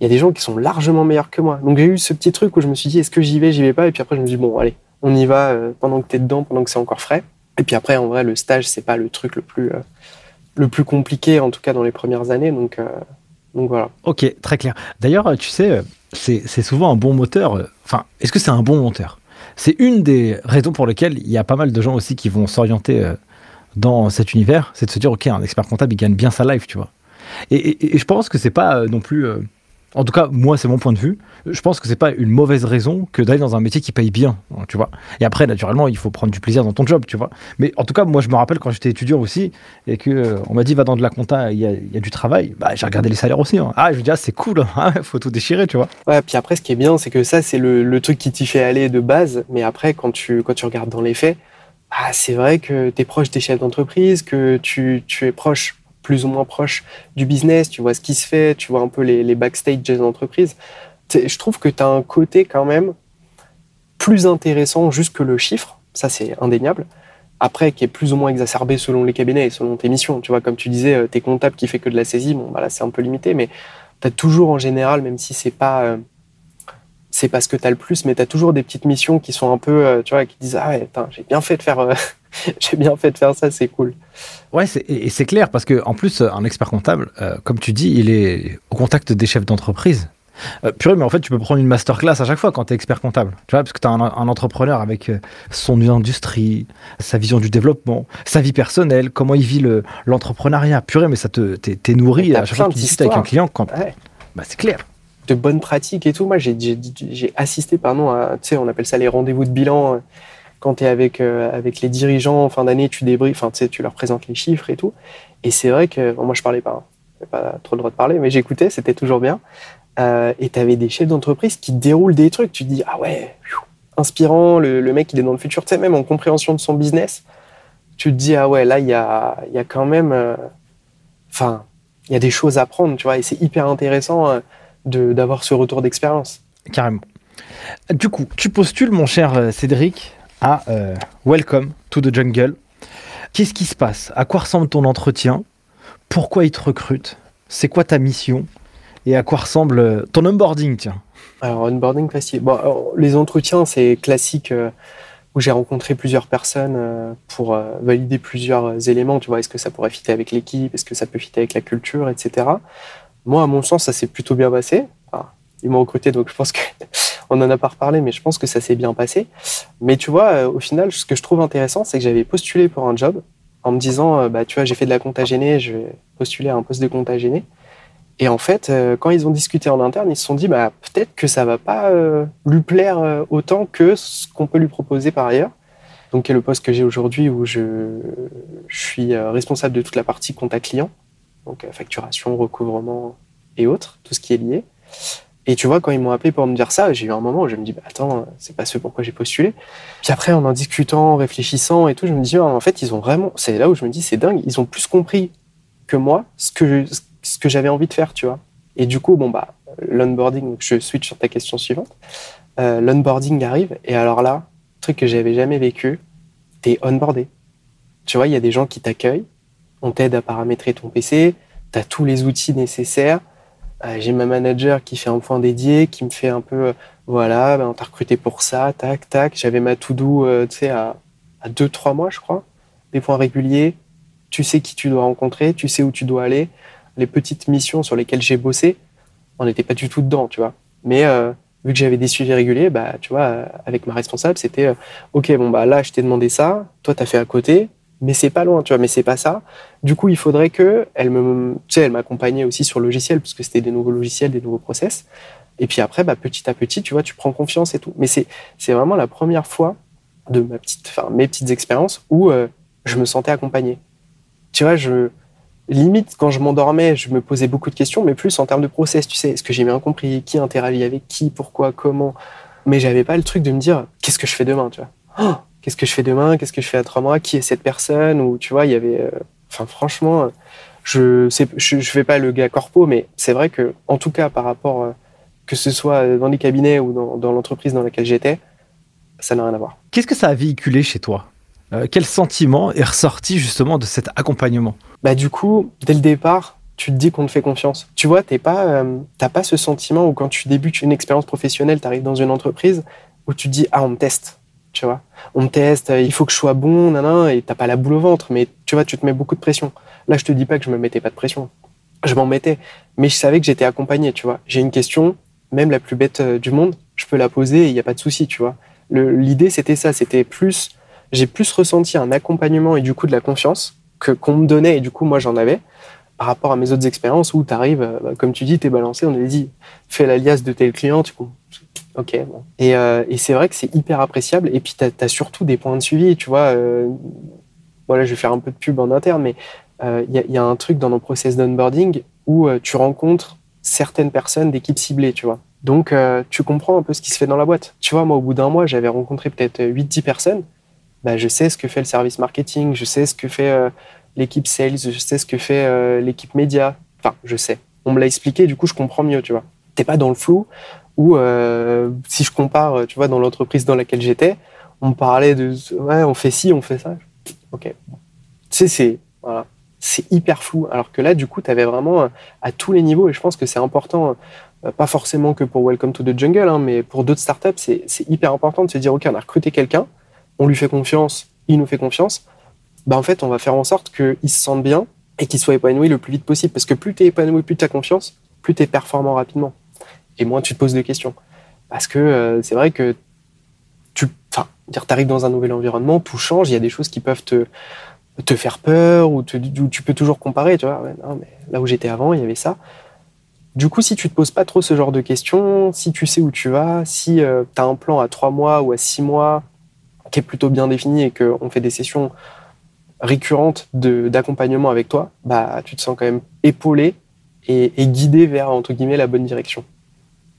il y a des gens qui sont largement meilleurs que moi. Donc j'ai eu ce petit truc où je me suis dit, est-ce que j'y vais, j'y vais pas, et puis après je me dis bon, allez, on y va euh, pendant que tu es dedans, pendant que c'est encore frais. Et puis après, en vrai, le stage, c'est pas le truc le plus euh, le plus compliqué, en tout cas dans les premières années, donc euh, donc voilà. Ok, très clair. D'ailleurs, tu sais, c'est souvent un bon moteur. Enfin, est-ce que c'est un bon monteur? C'est une des raisons pour lesquelles il y a pas mal de gens aussi qui vont s'orienter dans cet univers, c'est de se dire, ok, un expert comptable, il gagne bien sa life, tu vois. Et, je pense que c'est pas non plus, en tout cas, moi, c'est mon point de vue. Je pense que c'est pas une mauvaise raison que d'aller dans un métier qui paye bien, hein, tu vois. Et après, naturellement, il faut prendre du plaisir dans ton job, tu vois. Mais en tout cas, moi, je me rappelle quand j'étais étudiant aussi et que euh, on m'a dit va dans de la compta, il y a, du travail. Bah, j'ai regardé les salaires aussi. Hein. Ah, je me dis ah, c'est cool, hein, faut tout déchirer, tu vois. Ouais. Puis après, ce qui est bien, c'est que ça, c'est le, truc qui t'y fait aller de base. Mais après, quand tu quand tu regardes dans les faits ah, c'est vrai que tu es proche des chefs d'entreprise, que tu, es proche, plus ou moins proche du business, tu vois ce qui se fait, tu vois un peu les, backstage des entreprises. Je trouve que tu as un côté quand même plus intéressant juste que le chiffre, ça c'est indéniable. Après, qui est plus ou moins exacerbé selon les cabinets et selon tes missions. Tu vois, comme tu disais, euh, t'es comptable qui fait que de la saisie, bon, bah là c'est un peu limité, mais tu as toujours en général, même si c'est pas. Euh, c'est parce que tu as le plus, mais tu as toujours des petites missions qui sont un peu, euh, tu vois, qui disent Ah, j'ai bien fait de faire. Euh, j'ai bien fait de faire ça, c'est cool. Ouais, et c'est clair parce que en plus, un expert comptable, euh, comme tu dis, il est au contact des chefs d'entreprise. purée, mais en fait, tu peux prendre une masterclass à chaque fois quand tu es expert comptable. Tu vois, parce que tu as un, entrepreneur avec son industrie, sa vision du développement, sa vie personnelle, comment il vit l'entrepreneuriat. purée, mais ça te t'es nourri à chaque fois que tu discutes avec un client. Quand... Bah, c'est clair de bonnes pratiques et tout. Moi, j'ai assisté, pardon, à, tu sais, on appelle ça les rendez-vous de bilan. Euh, quand tu es avec, euh, avec les dirigeants en fin d'année, tu débriefes, enfin, tu leur présentes les chiffres et tout. Et c'est vrai que, moi, je parlais pas, hein. pas trop le droit de parler, mais j'écoutais, c'était toujours bien. Euh, et tu avais des chefs d'entreprise qui déroulent des trucs. Tu dis, ah ouais, inspirant, le, mec, il est dans le futur, tu sais, même en compréhension de son business. tu te dis, ah ouais, là, il y a, y a quand même. euh, Enfin, il y a des choses à prendre, tu vois, et c'est hyper intéressant d'avoir ce retour d'expérience. Carrément. Du coup, tu postules, mon cher Cédric, à euh, Welcome to the Jungle. Qu'est-ce qui se passe? À quoi ressemble ton entretien? Pourquoi ils te recrutent C'est quoi ta mission? Et à quoi ressemble euh, ton onboarding, tiens? Alors, onboarding facile. Alors, les entretiens, c'est classique euh, où j'ai rencontré plusieurs personnes euh, pour euh, valider plusieurs euh, éléments. Tu vois, est-ce que ça pourrait fitter avec l'équipe? Est-ce que ça peut fitter avec la culture, etc. Moi, à mon sens, ça s'est plutôt bien passé. Ils m'ont recruté, donc je pense que on en a pas reparlé, mais je pense que ça s'est bien passé. Mais tu vois, euh, au final, ce que je trouve intéressant, c'est que j'avais postulé pour un job en me disant, euh, bah, tu vois, j'ai fait de la compta gênée, je vais postuler à un poste de compta gêné. Et en fait, euh, quand ils ont discuté en interne, ils se sont dit, bah, peut-être que ça va pas lui plaire autant que ce qu'on peut lui proposer par ailleurs. Donc, est le poste que j'ai aujourd'hui où je, je suis responsable de toute la partie compta client, donc facturation, recouvrement et autres, tout ce qui est lié. Et tu vois, quand ils m'ont appelé pour me dire ça, j'ai eu un moment où je me dis, bah, attends, c'est pas ce pourquoi j'ai postulé. Puis après, en en discutant, en réfléchissant et tout, je me dis, ah, en fait, ils ont vraiment, c'est là où je me dis, c'est dingue, ils ont plus compris que moi ce que, ce que j'avais envie de faire, tu vois. Et du coup, bon, bah, l'onboarding, je switch sur ta question suivante. Euh, l'onboarding arrive, et alors là, truc que j'avais jamais vécu, t'es onboardé. Tu vois, il y a des gens qui t'accueillent, on t'aide à paramétrer ton PC, t'as tous les outils nécessaires. Euh, J'ai ma manager qui fait un point dédié, qui me fait un peu, euh, voilà, ben, on t'a recruté pour ça, tac, tac. J'avais ma to-do, euh, tu sais, à, à deux, trois mois, je crois. Des points réguliers. Tu sais qui tu dois rencontrer, tu sais où tu dois aller. Les petites missions sur lesquelles j'ai bossé, on n'était pas du tout dedans, tu vois. Mais euh, vu que j'avais des suivis réguliers, bah, tu vois, avec ma responsable, c'était, euh, ok, bon, bah là, je t'ai demandé ça, toi, t'as fait à côté, mais c'est pas loin, tu vois, mais c'est pas ça. Du coup, il faudrait que elle me, tu sais, elle m'accompagnait aussi sur le logiciel, parce que c'était des nouveaux logiciels, des nouveaux process. Et puis après, bah, petit à petit, tu vois, tu prends confiance et tout. Mais c'est, c'est vraiment la première fois de ma petite, enfin, mes petites expériences où euh, je me sentais accompagné. Tu vois, je, limite, quand je m'endormais, je me posais beaucoup de questions, mais plus en termes de process, tu sais, est-ce que j'ai bien compris? Qui interagit avec qui, pourquoi, comment? Mais j'avais pas le truc de me dire, qu'est-ce que je fais demain, tu vois? Oh, qu'est-ce que je fais demain, qu'est-ce que je fais à trois mois, qui est cette personne, ou tu vois, il y avait, euh, enfin, franchement, je, sais, je, je fais pas le gars corpo, mais c'est vrai que, en tout cas, par rapport, euh, que ce soit dans les cabinets ou dans, dans l'entreprise dans laquelle j'étais, ça n'a rien à voir. Qu'est-ce que ça a véhiculé chez toi? Euh, Quel sentiment est ressorti justement de cet accompagnement? Bah du coup, dès le départ, tu te dis qu'on te fait confiance. Tu vois, t'es pas, euh, t'as pas ce sentiment où quand tu débutes une expérience professionnelle, tu arrives dans une entreprise où tu te dis ah on me teste, tu vois, on me teste, euh, il faut que je sois bon, nanana, et t'as pas la boule au ventre, mais tu vois, tu te mets beaucoup de pression. Là, je te dis pas que je me mettais pas de pression, je m'en mettais, mais je savais que j'étais accompagné, tu vois. J'ai une question, même la plus bête euh, du monde, je peux la poser il y a pas de souci, tu vois. L'idée c'était ça, c'était plus, j'ai plus ressenti un accompagnement et du coup de la confiance que qu'on me donnait et du coup moi j'en avais par rapport à mes autres expériences où tu arrives, comme tu dis, tu es balancé, on avait dit, fais l'alias de tel client, tu Ok, bon. Et, euh, et c'est vrai que c'est hyper appréciable. Et puis, tu as, surtout des points de suivi, tu vois. Euh, voilà, je vais faire un peu de pub en interne, mais il y, a, y, a un truc dans nos process d'onboarding où euh, tu rencontres certaines personnes d'équipes ciblées, tu vois. Donc, euh, tu comprends un peu ce qui se fait dans la boîte. Tu vois, moi, au bout d'un mois, j'avais rencontré peut-être 8-10 personnes. Bah, je sais ce que fait le service marketing, je sais ce que fait euh, l'équipe sales, je sais ce que fait euh, l'équipe média. Enfin, je sais. On me l'a expliqué, du coup, je comprends mieux, tu vois. T'es pas dans le flou où, euh, si je compare, tu vois, dans l'entreprise dans laquelle j'étais, on me parlait de, ouais, on fait ci, on fait ça. Ok. Tu c'est, voilà. C'est hyper flou. Alors que là, du coup, tu avais vraiment euh, à tous les niveaux, et je pense que c'est important, euh, pas forcément que pour Welcome to the Jungle, hein, mais pour d'autres startups, c'est, c'est hyper important de se dire, OK, on a recruté quelqu'un, on lui fait confiance, il nous fait confiance, bah en fait, on va faire en sorte qu'il se sente bien et qu'il soit épanoui le plus vite possible. Parce que plus tu es épanoui, plus tu as confiance, plus tu es performant rapidement. Et moins tu te poses de questions. Parce que euh, c'est vrai que tu arrives dans un nouvel environnement, tout change, il y a des choses qui peuvent te, te faire peur ou, tu peux toujours comparer. Tu vois, non, mais là où j'étais avant, il y avait ça. Du coup, si tu te poses pas trop ce genre de questions, si tu sais où tu vas, si euh, tu as un plan à trois mois ou à six mois qui est plutôt bien défini et qu'on fait des sessions récurrentes d'accompagnement avec toi, bah, tu te sens quand même épaulé et, et, guidé vers, entre guillemets, la bonne direction.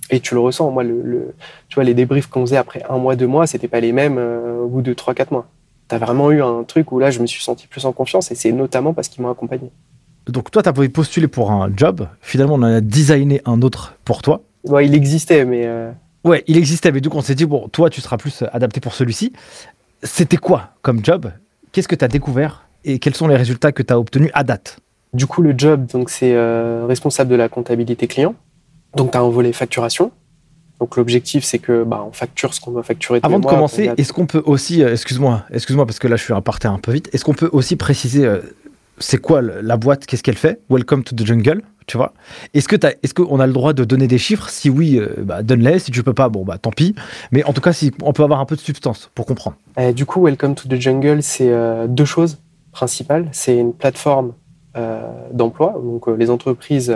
Et tu le ressens. Moi, le, le tu vois, les débriefs qu'on faisait après un mois, deux mois, c'était pas les mêmes euh, au bout de trois, quatre mois. tu as vraiment eu un truc où là, je me suis senti plus en confiance et c'est notamment parce qu'ils m'ont accompagné. Donc toi, tu as postuler pour un job. Finalement, on en a designé un autre pour toi. Ouais, il existait, mais... Euh, ouais, il existait, mais du coup, on s'est dit, bon, toi, tu seras plus adapté pour celui-ci. C'était quoi comme job? Qu'est-ce que tu as découvert? Et quels sont les résultats que tu as obtenus à date? Du coup, le job, donc c'est euh, responsable de la comptabilité client. Donc, tu as un volet facturation. Donc l'objectif, c'est que bah, on facture ce qu'on doit facturer. Avant de commencer, est-ce qu'on peut aussi, euh, excuse-moi, excuse-moi parce que là je suis partir un peu vite. Est-ce qu'on peut aussi préciser c'est quoi la boîte, qu'est-ce qu'elle fait? Welcome to the jungle, tu vois Est-ce que est-ce qu'on a le droit de donner des chiffres? Si oui, euh, bah, donne-les. Si tu peux pas, bon bah tant pis. Mais en tout cas, si on peut avoir un peu de substance pour comprendre. Euh, du coup, Welcome to the jungle, c'est euh, deux choses principales. C'est une plateforme d'emploi, donc les entreprises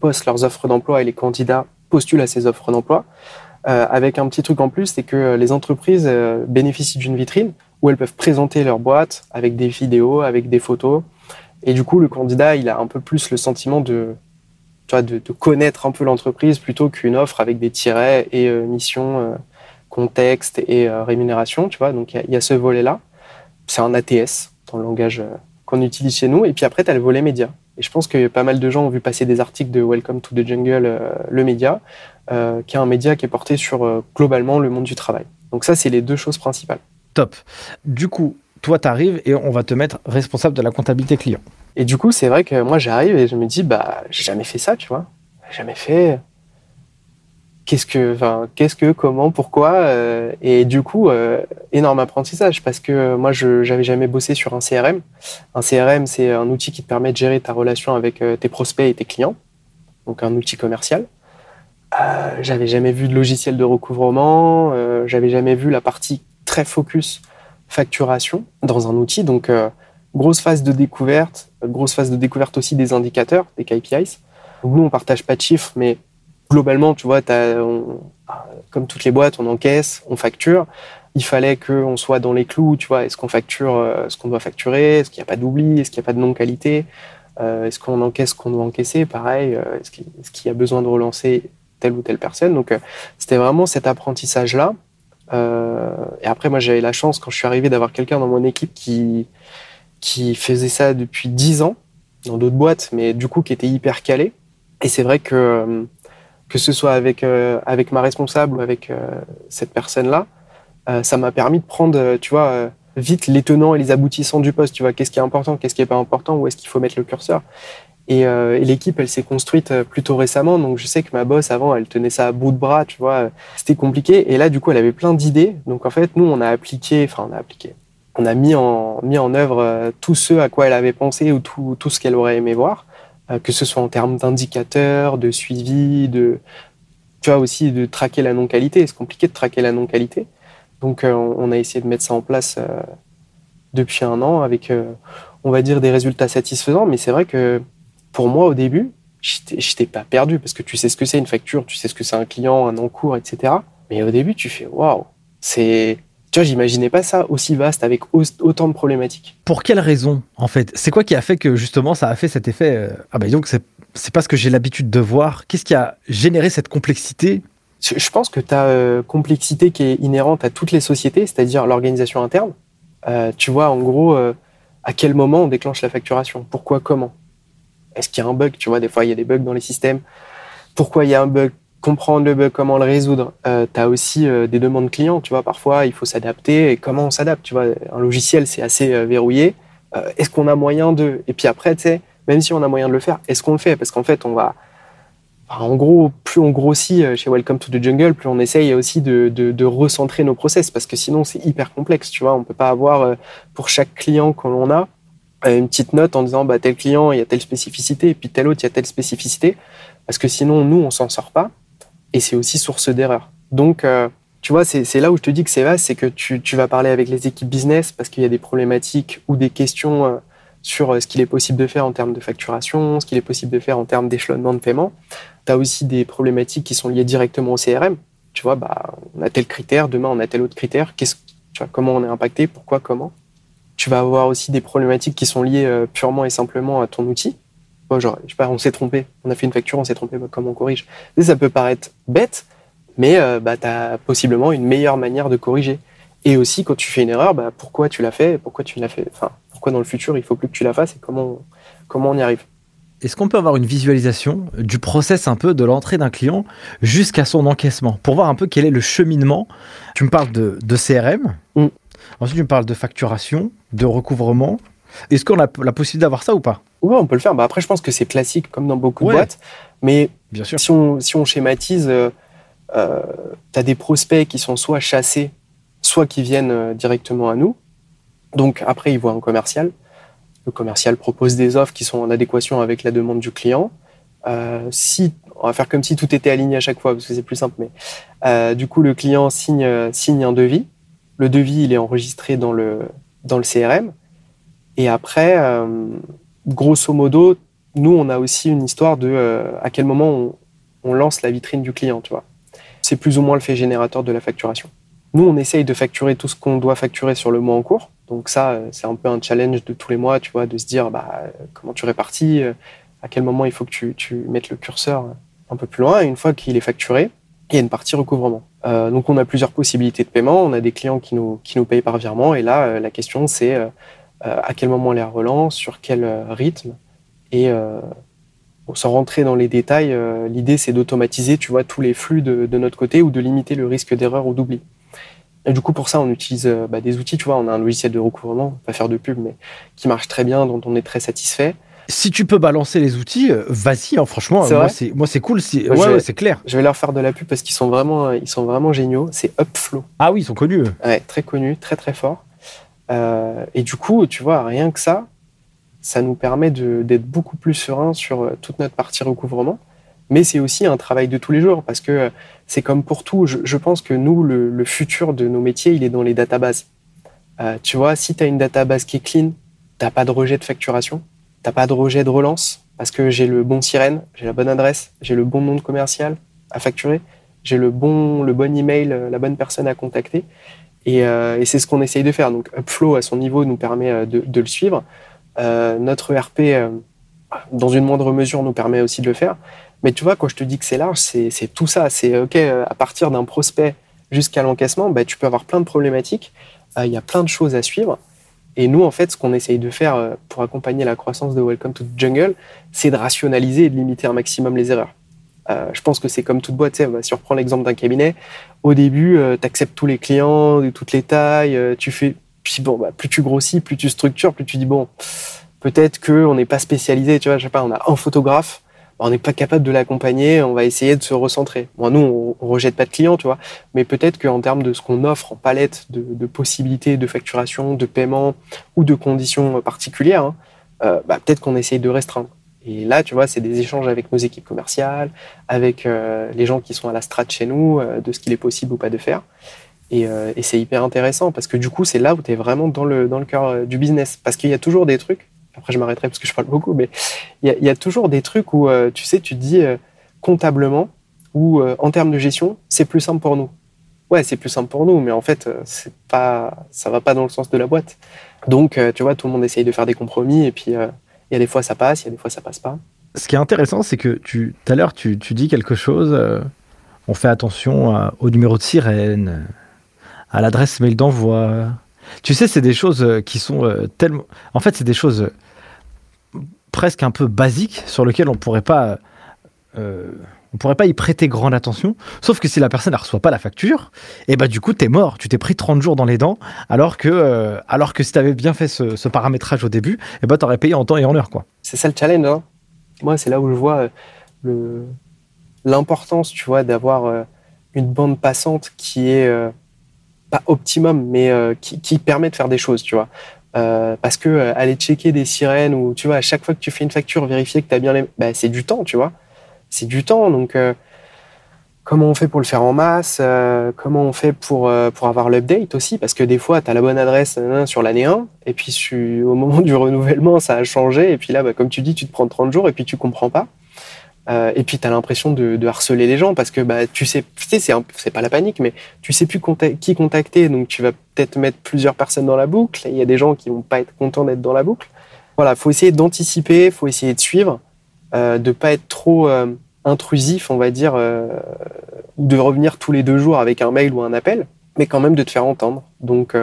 postent leurs offres d'emploi et les candidats postulent à ces offres d'emploi. avec un petit truc en plus, c'est que les entreprises bénéficient d'une vitrine où elles peuvent présenter leur boîte avec des vidéos, avec des photos, et du coup, le candidat, il a un peu plus le sentiment de, tu vois, de, connaître un peu l'entreprise plutôt qu'une offre avec des tirets et euh, mission, euh, contexte et euh, rémunération. Tu vois, donc il y, a ce volet-là. C'est un ATS dans le langage qu'on utilise chez nous. Et puis après, tu as le volet média. Et je pense que pas mal de gens ont vu passer des articles de Welcome to the Jungle, le média, qui est un média qui est porté sur globalement le monde du travail. Donc ça, c'est les deux choses principales. Top. Du coup, toi, tu arrives et on va te mettre responsable de la comptabilité client. Et du coup, c'est vrai que moi, j'arrive et je me dis, bah, j'ai jamais fait ça, tu vois. Jamais fait. Qu'est-ce que, enfin, qu'est-ce que, comment, pourquoi euh, Et du coup, euh, énorme apprentissage parce que moi, je n'avais jamais bossé sur un CRM. Un CRM, c'est un outil qui te permet de gérer ta relation avec euh, tes prospects et tes clients, donc un outil commercial. j'avais jamais vu de logiciel de recouvrement. j'avais jamais vu la partie très focus facturation dans un outil. Donc, euh, grosse phase de découverte, grosse phase de découverte aussi des indicateurs, des KPIs. nous, on partage pas de chiffres, mais globalement, tu vois, comme toutes les boîtes, on encaisse, on facture. Il fallait qu'on soit dans les clous, tu vois. Est-ce qu'on facture euh, ce qu'on doit facturer Est-ce qu'il n'y a pas d'oubli Est-ce qu'il n'y a pas de non-qualité euh, Est-ce qu'on encaisse ce qu'on doit encaisser Pareil, est-ce qu'il y a besoin de relancer telle ou telle personne Donc, c'était vraiment cet apprentissage-là euh, et après, moi, j'avais la chance, quand je suis arrivé, d'avoir quelqu'un dans mon équipe qui, qui faisait ça depuis 10 ans, dans d'autres boîtes, mais du coup, qui était hyper calé. Et c'est vrai que, euh, que ce soit avec, euh, avec ma responsable ou avec cette personne-là, ça m'a permis de prendre, tu vois, vite les tenants et les aboutissants du poste. Tu vois, qu'est-ce qui est important, qu'est-ce qui est pas important, où est-ce qu'il faut mettre le curseur. Euh, et, l'équipe, elle s'est construite euh, plutôt récemment. Donc, je sais que ma boss, avant, elle tenait ça à bout de bras, tu vois. C'était compliqué. Et là, du coup, elle avait plein d'idées. Donc, en fait, nous, on a appliqué, enfin, on a appliqué. On a mis en, mis en œuvre euh, tout ce à quoi elle avait pensé ou tout, tout ce qu'elle aurait aimé voir. Que ce soit en termes d'indicateurs, de suivi, de, tu vois, aussi de traquer la non-qualité. C'est compliqué de traquer la non-qualité. Donc, on a essayé de mettre ça en place depuis un an avec, on va dire, des résultats satisfaisants. Mais c'est vrai que pour moi, au début, j'étais pas perdu parce que tu sais ce que c'est une facture, tu sais ce que c'est un client, un encours, etc. Mais au début, tu fais waouh, c'est. Tu vois, j'imaginais pas ça aussi vaste avec autant de problématiques. Pour quelle raison, en fait? C'est quoi qui a fait que justement ça a fait cet effet euh, Ah, bah donc, c'est pas ce que j'ai l'habitude de voir. Qu'est-ce qui a généré cette complexité? Je pense que tu as euh, complexité qui est inhérente à toutes les sociétés, c'est-à-dire l'organisation interne. Euh, tu vois, en gros, à quel moment on déclenche la facturation? Pourquoi Comment? Est-ce qu'il y a un bug? Tu vois, des fois, il y a des bugs dans les systèmes. Pourquoi il y a un bug? Comprendre le bug, comment le résoudre. Euh, tu as aussi euh, des demandes clients, tu vois. Parfois, il faut s'adapter. Et comment on s'adapte Tu vois, un logiciel, c'est assez euh, verrouillé. est-ce qu'on a moyen de Et puis après, tu sais, même si on a moyen de le faire, est-ce qu'on le fait? Parce qu'en fait, on va. en gros, plus on grossit chez Welcome to the Jungle, plus on essaye aussi de, de, recentrer nos process, parce que sinon c'est hyper complexe, tu vois. On peut pas avoir pour chaque client qu'on a une petite note en disant bah, tel client, il y a telle spécificité, et puis tel autre, il y a telle spécificité, parce que sinon, nous, on s'en sort pas, et c'est aussi source d'erreur. Donc, euh, tu vois, c'est là où je te dis que c'est vaste, c'est que tu, vas parler avec les équipes business, parce qu'il y a des problématiques ou des questions euh, sur euh, ce qu'il est possible de faire en termes de facturation, ce qu'il est possible de faire en termes d'échelonnement de paiement. Tu as aussi des problématiques qui sont liées directement au CRM. Tu vois, bah, on a tel critère, demain on a tel autre critère, comment on est impacté, pourquoi, comment? Tu vas avoir aussi des problématiques qui sont liées purement et simplement à ton outil. Genre, je sais pas, on s'est trompé, on a fait une facture, on s'est trompé, bah, comment on corrige? Ça peut paraître bête, mais euh, bah, tu as possiblement une meilleure manière de corriger. Et aussi, quand tu fais une erreur, bah, pourquoi tu l'as fait, pourquoi tu l'as fait, enfin, pourquoi dans le futur il faut plus que tu la fasses et comment, comment on y arrive? Est-ce qu'on peut avoir une visualisation du process un peu de l'entrée d'un client jusqu'à son encaissement? Pour voir un peu quel est le cheminement Tu me parles de, CRM, mm. ensuite tu me parles de facturation, de recouvrement. Est-ce qu'on a la possibilité d'avoir ça ou pas? Oui, on peut le faire. Bah après, je pense que c'est classique comme dans beaucoup de boîtes. Mais Bien sûr. Si, on, si on schématise, euh, euh tu as des prospects qui sont soit chassés, soit qui viennent euh, directement à nous. Donc après, ils voient un commercial. Le commercial propose des offres qui sont en adéquation avec la demande du client. Euh, si, on va faire comme si tout était aligné à chaque fois, parce que c'est plus simple, mais euh, du coup, le client signe, signe un devis. Le devis, il est enregistré dans le, dans le CRM. Et après, grosso modo, nous, on a aussi une histoire de à quel moment on, on, lance la vitrine du client, tu vois. C'est plus ou moins le fait générateur de la facturation. Nous, on essaye de facturer tout ce qu'on doit facturer sur le mois en cours. Donc ça, euh, c'est un peu un challenge de tous les mois, tu vois, de se dire bah, comment tu répartis, euh, à quel moment il faut que tu, tu mettes le curseur un peu plus loin. Et une fois qu'il est facturé, il y a une partie recouvrement. Euh, donc on a plusieurs possibilités de paiement. On a des clients qui nous, qui nous payent par virement. Et là, la question, c'est à quel moment on les relance, sur quel rythme. Et sans rentrer dans les détails, l'idée, c'est d'automatiser, tu vois, tous les flux de, de, notre côté ou de limiter le risque d'erreur ou d'oubli. Et du coup, pour ça, on utilise euh, bah, des outils. Tu vois, on a un logiciel de recouvrement, pas faire de pub, mais qui marche très bien, dont on est très satisfait. Si tu peux balancer les outils, euh, vas-y. Hein, franchement, moi, c'est cool. Ouais, c'est clair. Je vais leur faire de la pub parce qu'ils sont vraiment, ils sont vraiment géniaux. C'est Upflow. Ah oui, ils sont connus. Ouais, très connus, très très forts. Euh, et du coup, tu vois, rien que ça, ça nous permet d'être beaucoup plus serein sur toute notre partie recouvrement. Mais c'est aussi un travail de tous les jours parce que c'est comme pour tout. Je, pense que nous, le, futur de nos métiers, il est dans les databases. Euh, tu vois, si tu as une database qui est clean, t'as pas de rejet de facturation, t'as pas de rejet de relance parce que j'ai le bon sirène, j'ai la bonne adresse, j'ai le bon nom de commercial à facturer, j'ai le bon, le bon email, euh, la bonne personne à contacter. Et, euh, et c'est ce qu'on essaye de faire. Donc Upflow à son niveau nous permet euh, de, de le suivre. Euh, notre ERP, dans une moindre mesure, nous permet aussi de le faire. Mais tu vois, quand je te dis que c'est large, c'est tout ça. C'est OK, à partir d'un prospect jusqu'à l'encaissement, bah, tu peux avoir plein de problématiques. Il y a plein de choses à suivre. Et nous, en fait, ce qu'on essaye de faire pour accompagner la croissance de Welcome to the Jungle, c'est de rationaliser et de limiter un maximum les erreurs. Je pense que c'est comme toute boîte. On va surprendre l'exemple d'un cabinet. Au début, tu acceptes tous les clients de toutes les tailles. tu fais. Puis bon, bah, plus tu grossis, plus tu structures, plus tu dis bon, peut-être qu'on n'est pas spécialisé. Tu vois, je sais pas, on a un photographe on n'est pas capable de l'accompagner, on va essayer de se recentrer. Bon, nous, on, rejette pas de clients, tu vois, mais peut-être qu'en termes de ce qu'on offre en palette de, possibilités de facturation, de paiement ou de conditions particulières, hein, euh, bah, peut-être qu'on essaye de restreindre. Et là, tu vois, c'est des échanges avec nos équipes commerciales, avec euh, les gens qui sont à la strat chez nous, euh, de ce qu'il est possible ou pas de faire. Et, et c'est hyper intéressant parce que du coup, c'est là où tu es vraiment dans le, cœur du business. Parce qu'il y a toujours des trucs après je m'arrêterai parce que je parle beaucoup, mais il y, a toujours des trucs où euh, tu sais, tu te dis euh, comptablement ou euh, en termes de gestion, c'est plus simple pour nous. Ouais, c'est plus simple pour nous, mais en fait, c'est pas, ça va pas dans le sens de la boîte. Donc, tu vois, tout le monde essaye de faire des compromis et puis il y a des fois ça passe, il y a des fois ça passe pas. Ce qui est intéressant, c'est que tout à l'heure, tu, tu, dis quelque chose. on fait attention au numéro de sirène, à l'adresse mail d'envoi. Tu sais, c'est des choses qui sont tellement. En fait, c'est des choses presque un peu basique sur lequel on pourrait pas euh, on pourrait pas y prêter grande attention. Sauf que si la personne ne reçoit pas la facture, et eh bah ben, du coup t'es mort. Tu t'es pris 30 jours dans les dents, alors que euh, alors que si t'avais bien fait ce, paramétrage au début, et eh bah ben, t'aurais payé en temps et en heure quoi. C'est ça le challenge. Hein. Moi c'est là où je vois euh, l'importance, tu vois, d'avoir une bande passante qui est pas optimum, mais qui, qui, permet de faire des choses, tu vois. Euh, parce que euh, aller checker des sirènes ou tu vois à chaque fois que tu fais une facture vérifier que tu as bien les bah, c'est du temps tu vois c'est du temps donc euh, comment on fait pour le faire en masse comment on fait pour pour avoir l'update aussi parce que des fois tu as la bonne adresse sur l'année 1 et puis au moment du renouvellement ça a changé et puis là bah, comme tu dis tu te prends 30 jours et puis tu comprends pas euh, et puis tu as l'impression de, harceler les gens parce que bah, tu sais, sais c'est pas la panique, mais tu sais plus qui contacter, donc tu vas peut-être mettre plusieurs personnes dans la boucle. Il y a des gens qui vont pas être contents d'être dans la boucle. Voilà, faut essayer d'anticiper, faut essayer de suivre, euh, de pas être trop euh, intrusif, on va dire, euh, de revenir tous les deux jours avec un mail ou un appel. mais quand même de te faire entendre. Donc,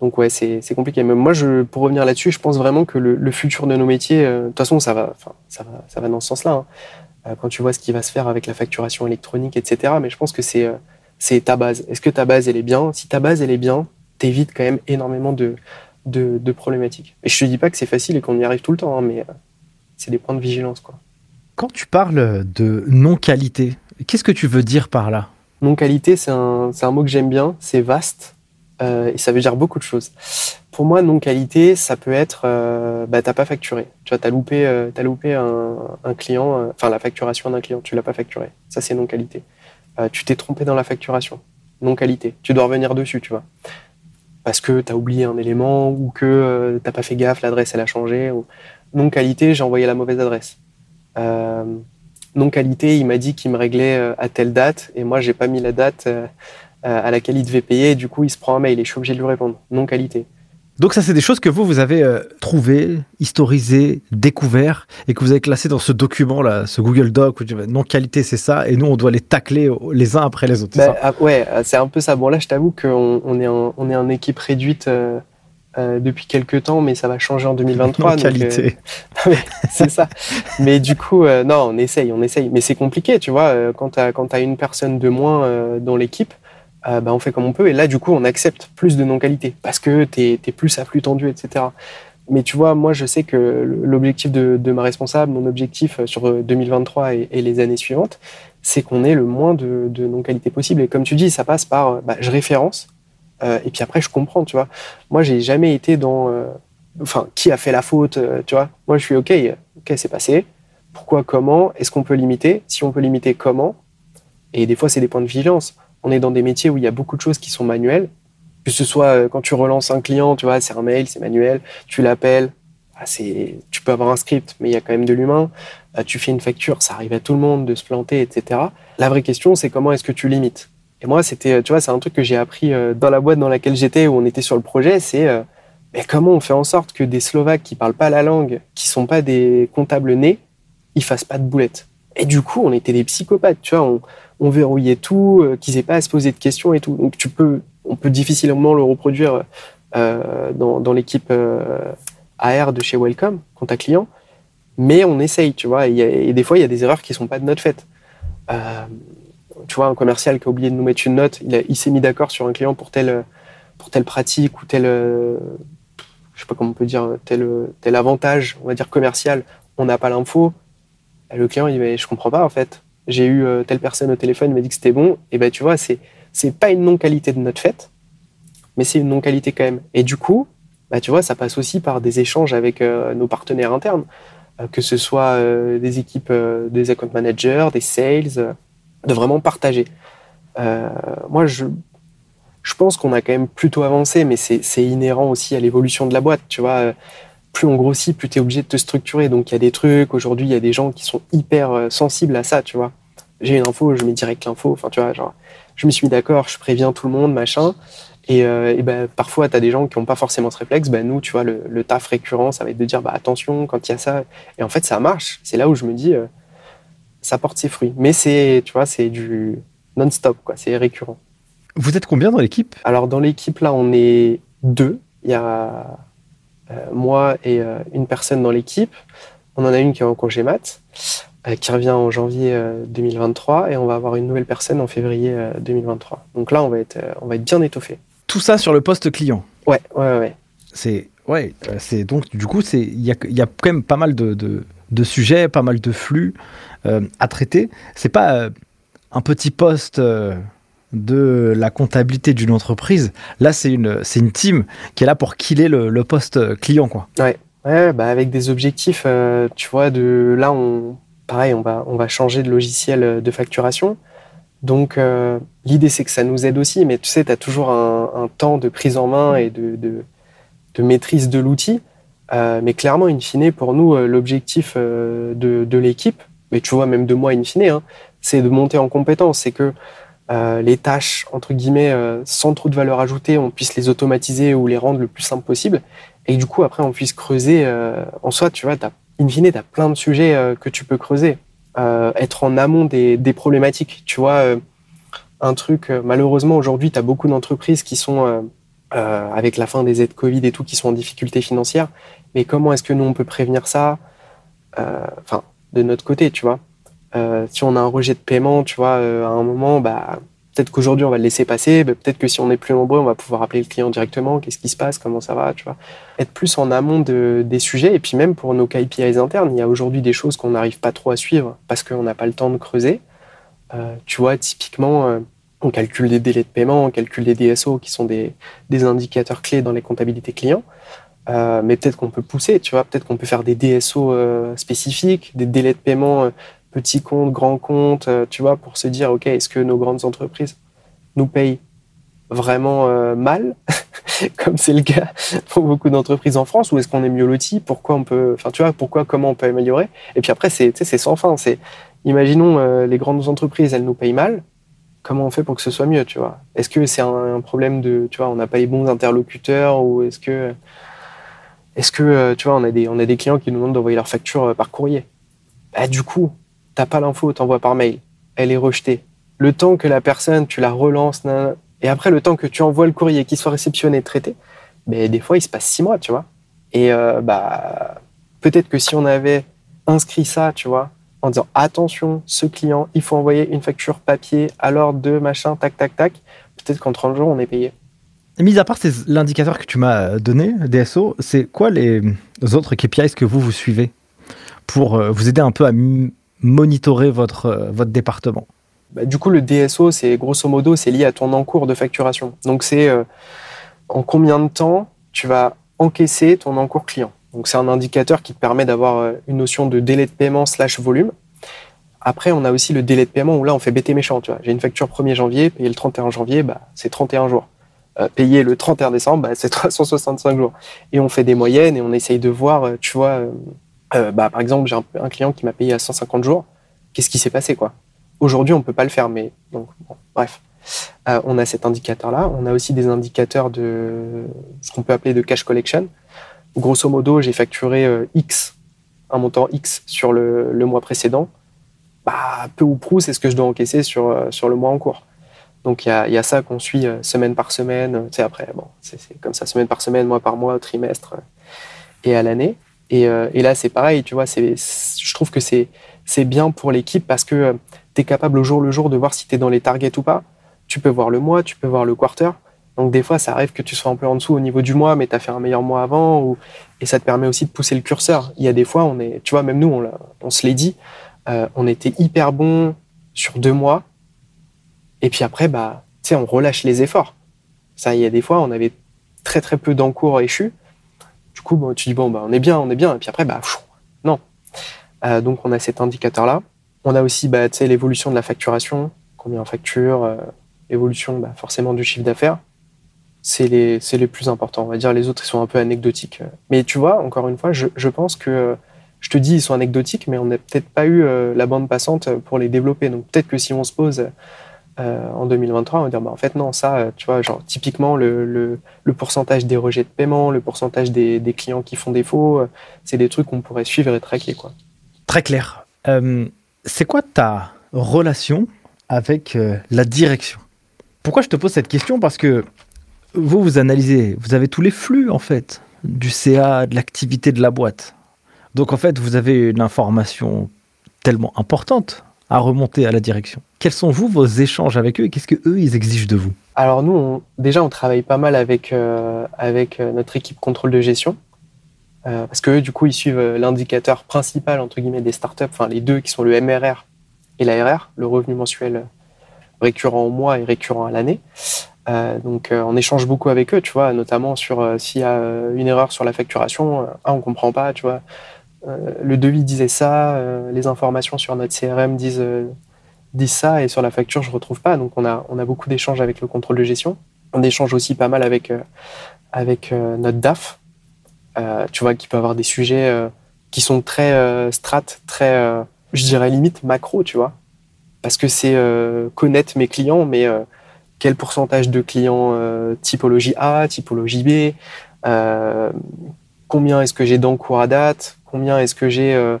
donc ouais, c'est compliqué. Mais moi, je, pour revenir là-dessus, je pense vraiment que le, futur de nos métiers, de toute façon, ça va, ça va, ça va dans ce sens-là. Hein. quand tu vois ce qui va se faire avec la facturation électronique, etc. Mais je pense que c'est c'est ta base. Est-ce que ta base, elle est bien? Si ta base, elle est bien, t'évites quand même énormément de, de, problématiques. Et je te dis pas que c'est facile et qu'on y arrive tout le temps, hein, mais euh, c'est des points de vigilance. Quoi. Quand tu parles de non-qualité, qu'est-ce que tu veux dire par là? Non-qualité, c'est un, un, mot que j'aime bien, c'est vaste euh, et ça veut dire beaucoup de choses. Pour moi, non-qualité, ça peut être, euh, bah, t'as pas facturé. Tu vois, t'as loupé, as loupé un, client, enfin la facturation d'un client, tu l'as pas facturé. Ça, c'est non-qualité. tu t'es trompé dans la facturation. Non-qualité. Tu dois revenir dessus, tu vois parce que tu as oublié un élément ou que euh, t'as pas fait gaffe, l'adresse elle a changé. Ou... Non qualité, j'ai envoyé la mauvaise adresse. Euh, non qualité, il m'a dit qu'il me réglait euh, à telle date et moi j'ai pas mis la date à laquelle il devait payer. Et du coup, il se prend un mail et je suis obligé de lui répondre. Non qualité. Donc ça, c'est des choses que vous, vous avez euh, trouvées, historisées, découvertes, et que vous avez classées dans ce document-là, ce Google Doc, où non qualité, c'est ça, et nous, on doit les tacler les uns après les autres. Bah, ah, ouais, euh, c'est un peu ça. Bon, là, je t'avoue qu'on on est, on est en équipe réduite euh, depuis quelques temps, mais ça va changer en 2023. Non qualité. c'est ça. mais du coup, non, on essaye, on essaye. Mais c'est compliqué, tu vois, quand tu as, as, une personne de moins dans l'équipe, euh, bah, on fait comme on peut. Et là, du coup, on accepte plus de non-qualité parce que tu es, plus à flux tendu, etc. Mais tu vois, moi, je sais que l'objectif de, ma responsable, mon objectif euh, sur 2023 euh, et, les années suivantes, c'est qu'on ait le moins de, non-qualité possible. Et comme tu dis, ça passe par, bah, je référence, et puis après, je comprends, tu vois. Moi, j'ai jamais été dans, enfin, qui a fait la faute, tu vois. Moi, je suis OK, OK, c'est passé. Pourquoi, comment? Est-ce qu'on peut limiter? Si on peut limiter, comment? Et des fois, c'est des points de vigilance on est dans des métiers où il y a beaucoup de choses qui sont manuelles. Que ce soit euh, quand tu relances un client, tu vois, c'est un mail, c'est manuel, tu l'appelles, ah, tu peux avoir un script, mais il y a quand même de l'humain. Euh, tu fais une facture, ça arrive à tout le monde de se planter, etc. La vraie question, c'est comment est-ce que tu limites? Et moi, c'était, tu vois, c'est un truc que j'ai appris euh, dans la boîte dans laquelle j'étais, où on était sur le projet, c'est mais comment on fait en sorte que des Slovaques qui parlent pas la langue, qui sont pas des comptables nés, ils fassent pas de boulettes? Et du coup, on était des psychopathes, tu vois. On, on verrouillait tout, euh, qu'ils aient pas à se poser de questions et tout. Donc tu peux, on peut difficilement le reproduire euh, dans, l'équipe euh, AR de chez Welcome, contact client, mais on essaye, tu vois. Et, des fois, il y a des erreurs qui sont pas de notre fait. Tu vois, un commercial qui a oublié de nous mettre une note, il, s'est mis d'accord sur un client pour telle, pour telle pratique ou tel, je sais pas comment on peut dire, tel, tel avantage, on va dire commercial, on n'a pas l'info. Le client, il dit, je comprends pas en fait j'ai eu euh, telle personne au téléphone, il m'a dit que c'était bon, et ben tu vois, c'est c'est pas une non-qualité de notre fête, mais c'est une non-qualité quand même. Et du coup, bah, tu vois, ça passe aussi par des échanges avec euh, nos partenaires internes, euh, que ce soit des équipes, des account managers, des sales, de vraiment partager. moi, je, je pense qu'on a quand même plutôt avancé, mais c'est inhérent aussi à l'évolution de la boîte, tu vois plus on grossit, plus tu es obligé de te structurer. Donc il y a des trucs, aujourd'hui il y a des gens qui sont hyper euh, sensibles à ça, tu vois. J'ai une info, je mets direct l'info, enfin tu vois, genre, je me suis mis d'accord, je préviens tout le monde, machin. Et, euh, ben, parfois, tu as des gens qui n'ont pas forcément ce réflexe. Ben, nous, tu vois, le, taf récurrent, ça va être de dire bah, attention quand il y a ça. Et en fait, ça marche. C'est là où je me dis, euh, ça porte ses fruits. Mais c'est, tu vois, c'est du non-stop, quoi. C'est récurrent. Vous êtes combien dans l'équipe? Alors, dans l'équipe, là, on est deux. Il y a euh, moi et euh, une personne dans l'équipe. On en a une qui est en congé mat, euh, qui revient en janvier 2023, et on va avoir une nouvelle personne en février 2023. Donc là, on va être, on va être bien étoffé. Tout ça sur le poste client? Ouais, ouais, ouais. C'est ouais, c'est donc du coup c'est il y a, y a, quand même pas mal de, de, de, sujets, pas mal de flux à traiter. C'est pas un petit poste de la comptabilité d'une entreprise. Là, c'est une, c'est une team qui est là pour killer le, le poste client, quoi. Ouais, ouais bah avec des objectifs, euh, tu vois, de là, on, pareil, on va, on va changer de logiciel de facturation. Donc, euh, l'idée, c'est que ça nous aide aussi, mais tu sais, tu as toujours un, temps de prise en main et de, de, maîtrise de l'outil. Euh, mais clairement, in fine, pour nous, l'objectif de, de l'équipe, mais tu vois, même de moi, in fine, hein, c'est de monter en compétence. C'est que euh, les tâches, entre guillemets, euh, sans trop de valeur ajoutée, on puisse les automatiser ou les rendre le plus simple possible. Et du coup, après, on puisse creuser. Euh, en soi, tu vois, as, in fine, tu as plein de sujets que tu peux creuser. être en amont des, des, problématiques. Tu vois, un truc, malheureusement aujourd'hui, tu as beaucoup d'entreprises qui sont, avec la fin des aides Covid et tout, qui sont en difficulté financière. Mais comment est-ce que nous, on peut prévenir ça Enfin, de notre côté, tu vois? si on a un rejet de paiement, tu vois, à un moment, bah, Peut-être qu'aujourd'hui, on va le laisser passer. Peut-être que si on est plus nombreux, on va pouvoir appeler le client directement. Qu'est-ce qui se passe? Comment ça va? Tu vois? Être plus en amont des sujets. Et puis même pour nos KPIs internes, il y a aujourd'hui des choses qu'on n'arrive pas trop à suivre parce qu'on n'a pas le temps de creuser. Euh, tu vois, typiquement, euh, on calcule des délais de paiement, on calcule des DSO qui sont des, indicateurs clés dans les comptabilités clients. Euh, mais peut-être qu'on peut pousser, tu vois, peut-être qu'on peut faire des DSO spécifiques, des délais de paiement petit compte, grand compte, euh, tu vois, pour se dire, OK, est-ce que nos grandes entreprises nous payent vraiment euh, mal, comme c'est le cas pour beaucoup d'entreprises en France, ou est-ce qu'on est mieux loti Pourquoi on peut, enfin, tu vois, pourquoi, comment on peut améliorer? Et puis après, c'est, sans fin. C'est, imaginons euh, les grandes entreprises, elles nous payent mal. Comment on fait pour que ce soit mieux, tu vois Est-ce que c'est un, problème de, tu vois, on n'a pas les bons interlocuteurs, ou est-ce que, est-ce que, tu vois, on a des, on a des clients qui nous demandent d'envoyer leur facture par courrier. Bah, du coup, t'as pas l'info, t'envoies par mail, elle est rejetée. Le temps que la personne, tu la relances, et après le temps que tu envoies le courrier, qu'il soit réceptionné, traité, mais des fois il se passe six mois, tu vois. Et euh, bah peut-être que si on avait inscrit ça, tu vois, en disant attention, ce client, il faut envoyer une facture papier à l'ordre de machin, tac, tac, tac, peut-être qu'en 30 jours on est payé. Et mis à part l'indicateur que tu m'as donné, DSO, c'est quoi les autres KPIs que vous vous suivez pour euh, vous aider un peu à monitorer votre, euh, votre département? Bah, Du coup, le DSO, c'est grosso modo, c'est lié à ton encours de facturation. Donc, c'est euh, en combien de temps tu vas encaisser ton encours client? Donc, c'est un indicateur qui te permet d'avoir euh, une notion de délai de paiement slash volume. Après, on a aussi le délai de paiement où là, on fait bêter méchant. J'ai une facture 1er janvier, payer le 31 janvier, bah, c'est 31 jours. payer le 31 décembre, bah, c'est 365 jours. Et on fait des moyennes et on essaye de voir, tu vois, euh, bah, par exemple, j'ai un, client qui m'a payé à 150 jours. Qu'est-ce qui s'est passé quoi? Aujourd'hui, on peut pas le faire, mais donc bref. Euh, on a cet indicateur-là. On a aussi des indicateurs de ce qu'on peut appeler de cash collection. Grosso modo, j'ai facturé euh, X, un montant X sur le, mois précédent. Bah, peu ou prou, c'est ce que je dois encaisser sur, sur le mois en cours. Donc il y a, ça qu'on suit semaine par semaine. Tu sais, après, bon, c'est comme ça, semaine par semaine, mois par mois, trimestre et à l'année. Euh, et, là, c'est pareil, tu vois, je trouve que c'est bien pour l'équipe parce que euh, tu es capable au jour le jour de voir si tu es dans les targets ou pas. Tu peux voir le mois, tu peux voir le quarter. Donc des fois, ça arrive que tu sois un peu en dessous au niveau du mois, mais tu as fait un meilleur mois avant, ou... et ça te permet aussi de pousser le curseur. Il y a des fois, on est, tu vois, même nous, on, on se l'est dit, euh, on était hyper bon sur deux mois, et puis après, bah, tu sais, on relâche les efforts. Ça, il y a des fois, on avait très très peu d'encours échus, coup, tu dis, bon, bah, on est bien, on est bien. Et puis après, bah, non. Euh, donc, on a cet indicateur-là. On a aussi bah, l'évolution de la facturation, combien on facture, euh, l'évolution bah, forcément du chiffre d'affaires. C'est les, les plus importants. On va dire les autres, ils sont un peu anecdotiques. Mais tu vois, encore une fois, je, je pense que je te dis, ils sont anecdotiques, mais on n'a peut-être pas eu euh, la bande passante pour les développer. Donc peut-être que si on se pose euh, en 2023, on va dire bah, en fait non, ça, euh, tu vois, genre typiquement le, le, le pourcentage des rejets de paiement, le pourcentage des, des clients qui font défaut, c'est des trucs qu'on pourrait suivre et traquer. Quoi. Très clair. c'est quoi ta relation avec la direction? Pourquoi je te pose cette question? Parce que vous, vous analysez, vous avez tous les flux en fait du CA, de l'activité de la boîte. Donc en fait, vous avez une information tellement importante à remonter à la direction. Quels sont vous vos échanges avec eux et qu'est-ce que eux ils exigent de vous? Alors nous, déjà, on travaille pas mal avec euh, avec euh, notre équipe contrôle de gestion euh, parce que du coup, ils suivent l'indicateur principal entre guillemets des startups, enfin les deux qui sont le MRR et l'ARR, le revenu mensuel récurrent au mois et récurrent à l'année. Donc, on échange beaucoup avec eux, tu vois, notamment sur s'il y a une erreur sur la facturation, ah, on comprend pas, tu vois euh, le devis disait ça, euh, les informations sur notre CRM disent, euh, disent ça, et sur la facture, je retrouve pas. Donc, on a, on a beaucoup d'échanges avec le contrôle de gestion. On échange aussi pas mal avec, avec notre DAF, tu vois, qui peut avoir des sujets qui sont très strat, très, je dirais limite macro, tu vois. Parce que c'est connaître mes clients, mais quel pourcentage de clients typologie A, typologie B, combien est-ce que j'ai d'encours à date, combien est-ce que j'ai euh,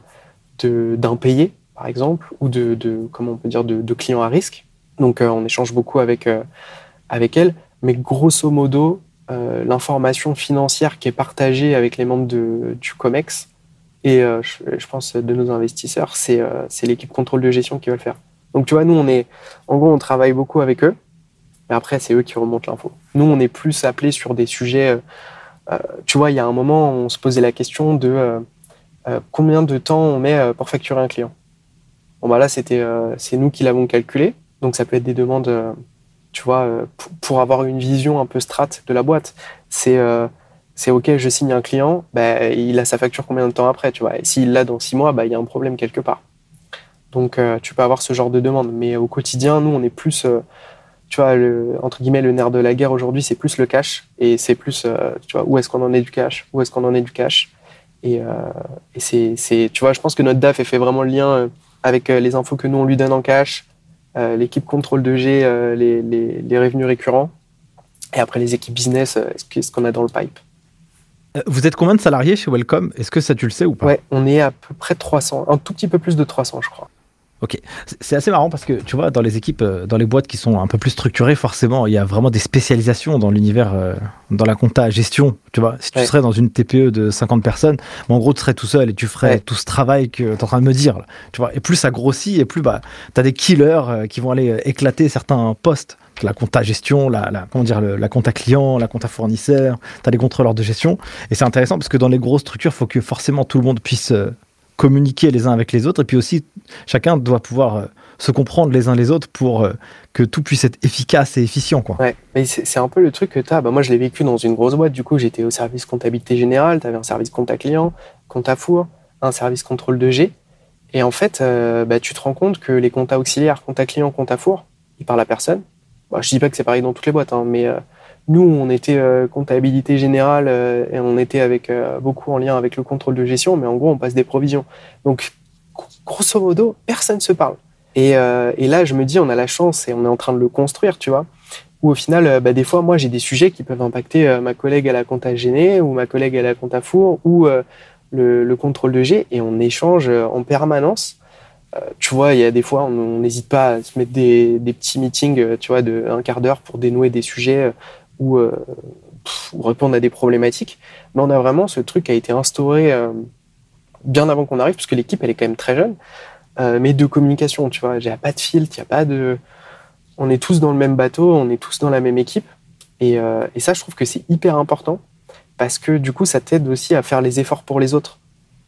d'impayés, par exemple, ou de, comment on peut dire, de, clients à risque. Donc on échange beaucoup avec, avec elle. Mais grosso modo, l'information financière qui est partagée avec les membres de, du COMEX, et je, pense de nos investisseurs, c'est l'équipe contrôle de gestion qui va le faire. Donc tu vois, nous, on est, en gros, on travaille beaucoup avec eux, mais après, c'est eux qui remontent l'info. Nous, on est plus appelés sur des sujets. Euh, tu vois, il y a un moment, on se posait la question de euh, euh, combien de temps on met pour facturer un client. Bon, bah là, c'était, c'est nous qui l'avons calculé. Donc, ça peut être des demandes, tu vois, pour, avoir une vision un peu strat de la boîte. C'est, c'est OK, je signe un client, bah, il a sa facture combien de temps après, tu vois. Et s'il l'a dans six mois, bah, il y a un problème quelque part. Donc, tu peux avoir ce genre de demande. Mais au quotidien, nous, on est plus tu vois, le, entre guillemets, le nerf de la guerre aujourd'hui, c'est plus le cash et c'est plus, euh, tu vois, où est-ce qu'on en est du cash, où est-ce qu'on en est du cash. Et, euh, et c'est, tu vois, je pense que notre DAF fait vraiment le lien euh, avec les infos que nous on lui donne en cash, l'équipe contrôle de G, les, les, les, revenus récurrents, et après les équipes business, ce qu'on a dans le pipe. Vous êtes combien de salariés chez Welcome? Est-ce que ça tu le sais ou pas? Ouais, on est à peu près 300, un tout petit peu plus de 300, je crois. Ok, c'est assez marrant parce que tu vois, dans les équipes, euh, dans les boîtes qui sont un peu plus structurées, forcément, il y a vraiment des spécialisations dans l'univers, euh, dans la compta gestion. Tu vois, si tu serais dans une TPE de 50 personnes, en gros, tu serais tout seul et tu ferais tout ce travail que tu es en train de me dire. Tu vois, et plus ça grossit et plus bah, tu as des killers euh, qui vont aller éclater certains postes la compta gestion, la, la, comment dire, la compta client, la compta fournisseur, tu as les contrôleurs de gestion. Et c'est intéressant parce que dans les grosses structures, il faut que forcément tout le monde puisse communiquer les uns avec les autres. Et puis aussi, chacun doit pouvoir euh, se comprendre les uns les autres pour euh, que tout puisse être efficace et efficient. Quoi. Ouais, mais c'est un peu le truc que tu as. Bah, moi, je l'ai vécu dans une grosse boîte. Du coup, j'étais au service comptabilité générale. Tu avais un service compta client, compta four, un service contrôle de G. Et en fait, euh, bah, tu te rends compte que les compta auxiliaires, compta client, compta four, ils parlent à personne. Bah, je dis pas que c'est pareil dans toutes les boîtes, hein, mais nous, on était euh, comptabilité générale euh, et on était avec euh, beaucoup en lien avec le contrôle de gestion, mais en gros, on passe des provisions. Donc, grosso modo, personne se parle. Et, et, là, je me dis, on a la chance et on est en train de le construire, tu vois. Où au final, bah, des fois, moi, j'ai des sujets qui peuvent impacter ma collègue à la compta gênée ou ma collègue à la compta four ou le, le, contrôle de G et on échange en permanence. tu vois, il y a des fois, on n'hésite pas à se mettre des, des petits meetings, tu vois, de quart d'heure pour dénouer des sujets euh, ou, répondre à des problématiques. Mais on a vraiment ce truc qui a été instauré euh, bien avant qu'on arrive, puisque l'équipe, elle est quand même très jeune, euh, mais de communication, tu vois. Il n'y a pas de filtre, il a pas de. On est tous dans le même bateau, on est tous dans la même équipe. Et, et ça, je trouve que c'est hyper important parce que du coup, ça t'aide aussi à faire les efforts pour les autres.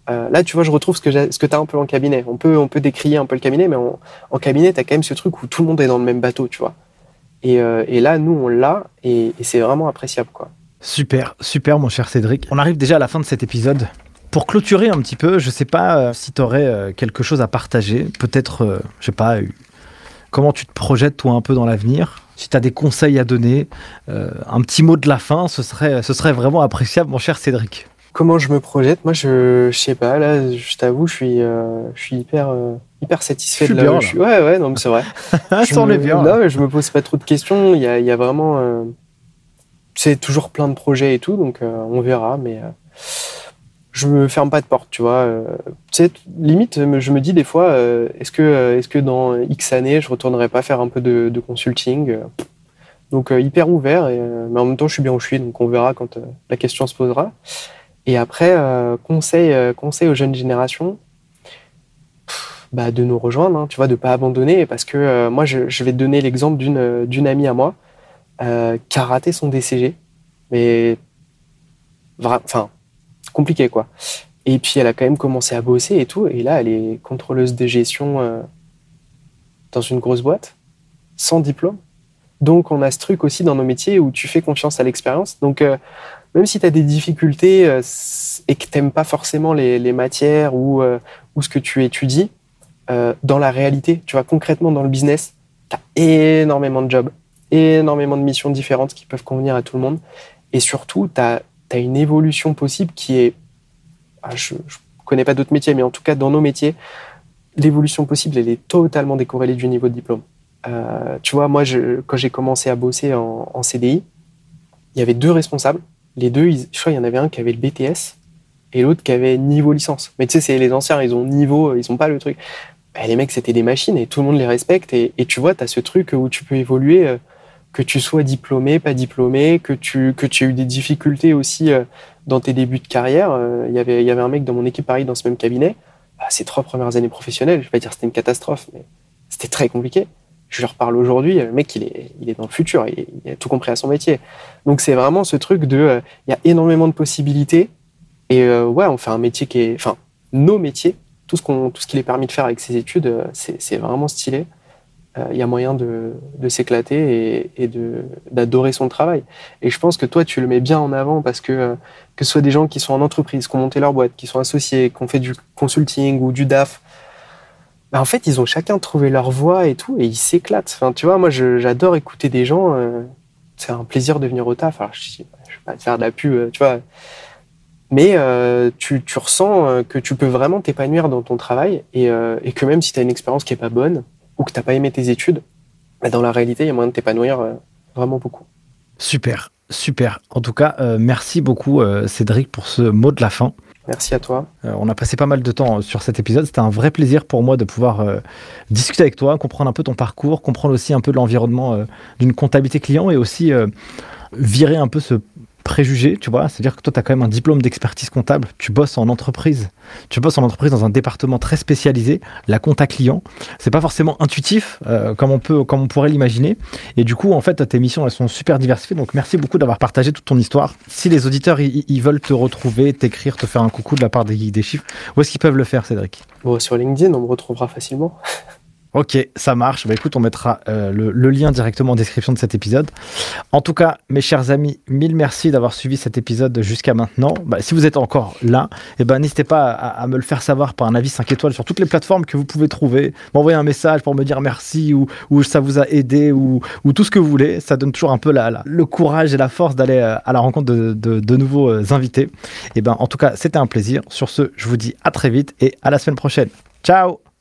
là, tu vois, je retrouve ce que, ce que tu as un peu en cabinet. On peut, on peut décrier un peu le cabinet, mais en cabinet, tu as quand même ce truc où tout le monde est dans le même bateau, tu vois. Euh, et, là, nous, on l'a et, c'est vraiment appréciable. quoi. Super, super, mon cher Cédric. On arrive déjà à la fin de cet épisode. Pour clôturer un petit peu, je sais pas euh, si tu aurais euh, quelque chose à partager. Peut-être, je sais pas, comment tu te projettes toi un peu dans l'avenir? Si tu as des conseils à donner, un petit mot de la fin, ce serait, ce serait vraiment appréciable, mon cher Cédric. Comment je me projette? Moi, je, je sais pas. Là, je t'avoue, je suis, je suis hyper hyper satisfait de là où je suis. Ouais, ouais, non, c'est vrai. je me, bien. Là, je me pose pas trop de questions. Il y a, il y a vraiment. Euh, c'est toujours plein de projets et tout, donc euh, on verra, mais euh, je me ferme pas de porte, tu vois. tu sais, limite, je me dis des fois, est-ce que, est-ce que dans X années, je retournerai pas faire un peu de, de consulting Donc, hyper ouvert, et, mais en même temps, je suis bien où je suis, donc on verra quand la question se posera. Et après, conseil, conseil aux jeunes générations bah, de nous rejoindre, hein, tu vois, de pas abandonner, parce que euh, moi, je, vais te donner l'exemple d'une euh, d'une amie à moi euh, qui a raté son DCG, mais enfin compliqué quoi. Et puis elle a quand même commencé à bosser et tout, et là, elle est contrôleuse de gestion dans une grosse boîte, sans diplôme. Donc, on a ce truc aussi dans nos métiers où tu fais confiance à l'expérience. Donc, même si tu as des difficultés et que tu n'aimes pas forcément les, les matières ou, ou, ce que tu étudies, euh, dans la réalité, tu vois, concrètement dans le business, tu as énormément de jobs, énormément de missions différentes qui peuvent convenir à tout le monde. Et surtout, tu as, une évolution possible qui est... Ah, je ne connais pas d'autres métiers, mais en tout cas, dans nos métiers, l'évolution possible, elle est totalement décorrélée du niveau de diplôme. Euh, tu vois, moi, quand j'ai commencé à bosser en, CDI, il y avait deux responsables. Les deux, je crois qu'il y en avait un qui avait le BTS et l'autre qui avait niveau licence. Mais tu sais, c'est les anciens, ils ont niveau, ils n'ont pas le truc. Bah, les mecs, c'était des machines et tout le monde les respecte. Et, tu vois, tu as ce truc où tu peux évoluer, euh, que tu sois diplômé, pas diplômé, que tu, que tu aies eu des difficultés aussi euh, dans tes débuts de carrière. Euh, y Il y avait un mec dans mon équipe, pareil, dans ce même cabinet. Bah, ses trois premières années professionnelles, je vais pas dire c'était une catastrophe, mais c'était très compliqué. Je leur parle aujourd'hui, le mec, il est, il est dans le futur, il, a tout compris à son métier. Donc c'est vraiment ce truc de, il y a énormément de possibilités. Et ouais, on fait un métier qui est, enfin, nos métiers tout ce qu'on, tout ce qu'il est permis de faire avec ses études, euh, c'est vraiment stylé. Euh, il y a moyen de, de s'éclater et, et d'adorer son travail. Et je pense que toi, tu le mets bien en avant parce que euh, que ce soit des gens qui sont en entreprise, qui ont monté leur boîte, qui sont associés, qui ont fait du consulting ou du DAF, bah en fait, ils ont chacun trouvé leur voie et tout, et ils s'éclatent. Enfin, tu vois, moi, j'adore écouter des gens. c'est un plaisir de venir au taf. Alors, je, ne vais pas te faire de la pub, tu vois mais euh, tu, tu, ressens euh, que tu peux vraiment t'épanouir dans ton travail et, euh, et, que même si tu as une expérience qui est pas bonne ou que tu pas aimé tes études, bah dans la réalité, il y a moyen de t'épanouir euh, vraiment beaucoup. Super, super. En tout cas, merci beaucoup Cédric pour ce mot de la fin. Merci à toi. on a passé pas mal de temps sur cet épisode. C'était un vrai plaisir pour moi de pouvoir discuter avec toi, comprendre un peu ton parcours, comprendre aussi un peu l'environnement d'une comptabilité client et aussi virer un peu ce préjugés, tu vois. C'est-à-dire que toi, tu as quand même un diplôme d'expertise comptable, tu bosses en entreprise, tu bosses en entreprise dans un département très spécialisé, la compta client. C'est pas forcément intuitif euh, comme, on peut, comme on pourrait l'imaginer. Et du coup, en fait, tes missions, elles sont super diversifiées. Donc, merci beaucoup d'avoir partagé toute ton histoire. Si les auditeurs, ils veulent te retrouver, t'écrire, te faire un coucou de la part des des chiffres, où est-ce qu'ils peuvent le faire, Cédric? Bon, Sur LinkedIn, on me retrouvera facilement. Ok, ça marche. Bah, écoute, on mettra euh, le, lien directement en description de cet épisode. En tout cas, mes chers amis, mille merci d'avoir suivi cet épisode jusqu'à maintenant. Bah, si vous êtes encore là, eh ben, n'hésitez pas à, me le faire savoir par un avis 5 étoiles sur toutes les plateformes que vous pouvez trouver. M'envoyer un message pour me dire merci ou, ça vous a aidé ou, ou, tout ce que vous voulez. Ça donne toujours un peu le courage et la force d'aller euh, à la rencontre de nouveaux euh, invités. Et eh ben, en tout cas, c'était un plaisir. Sur ce, je vous dis à très vite et à la semaine prochaine. Ciao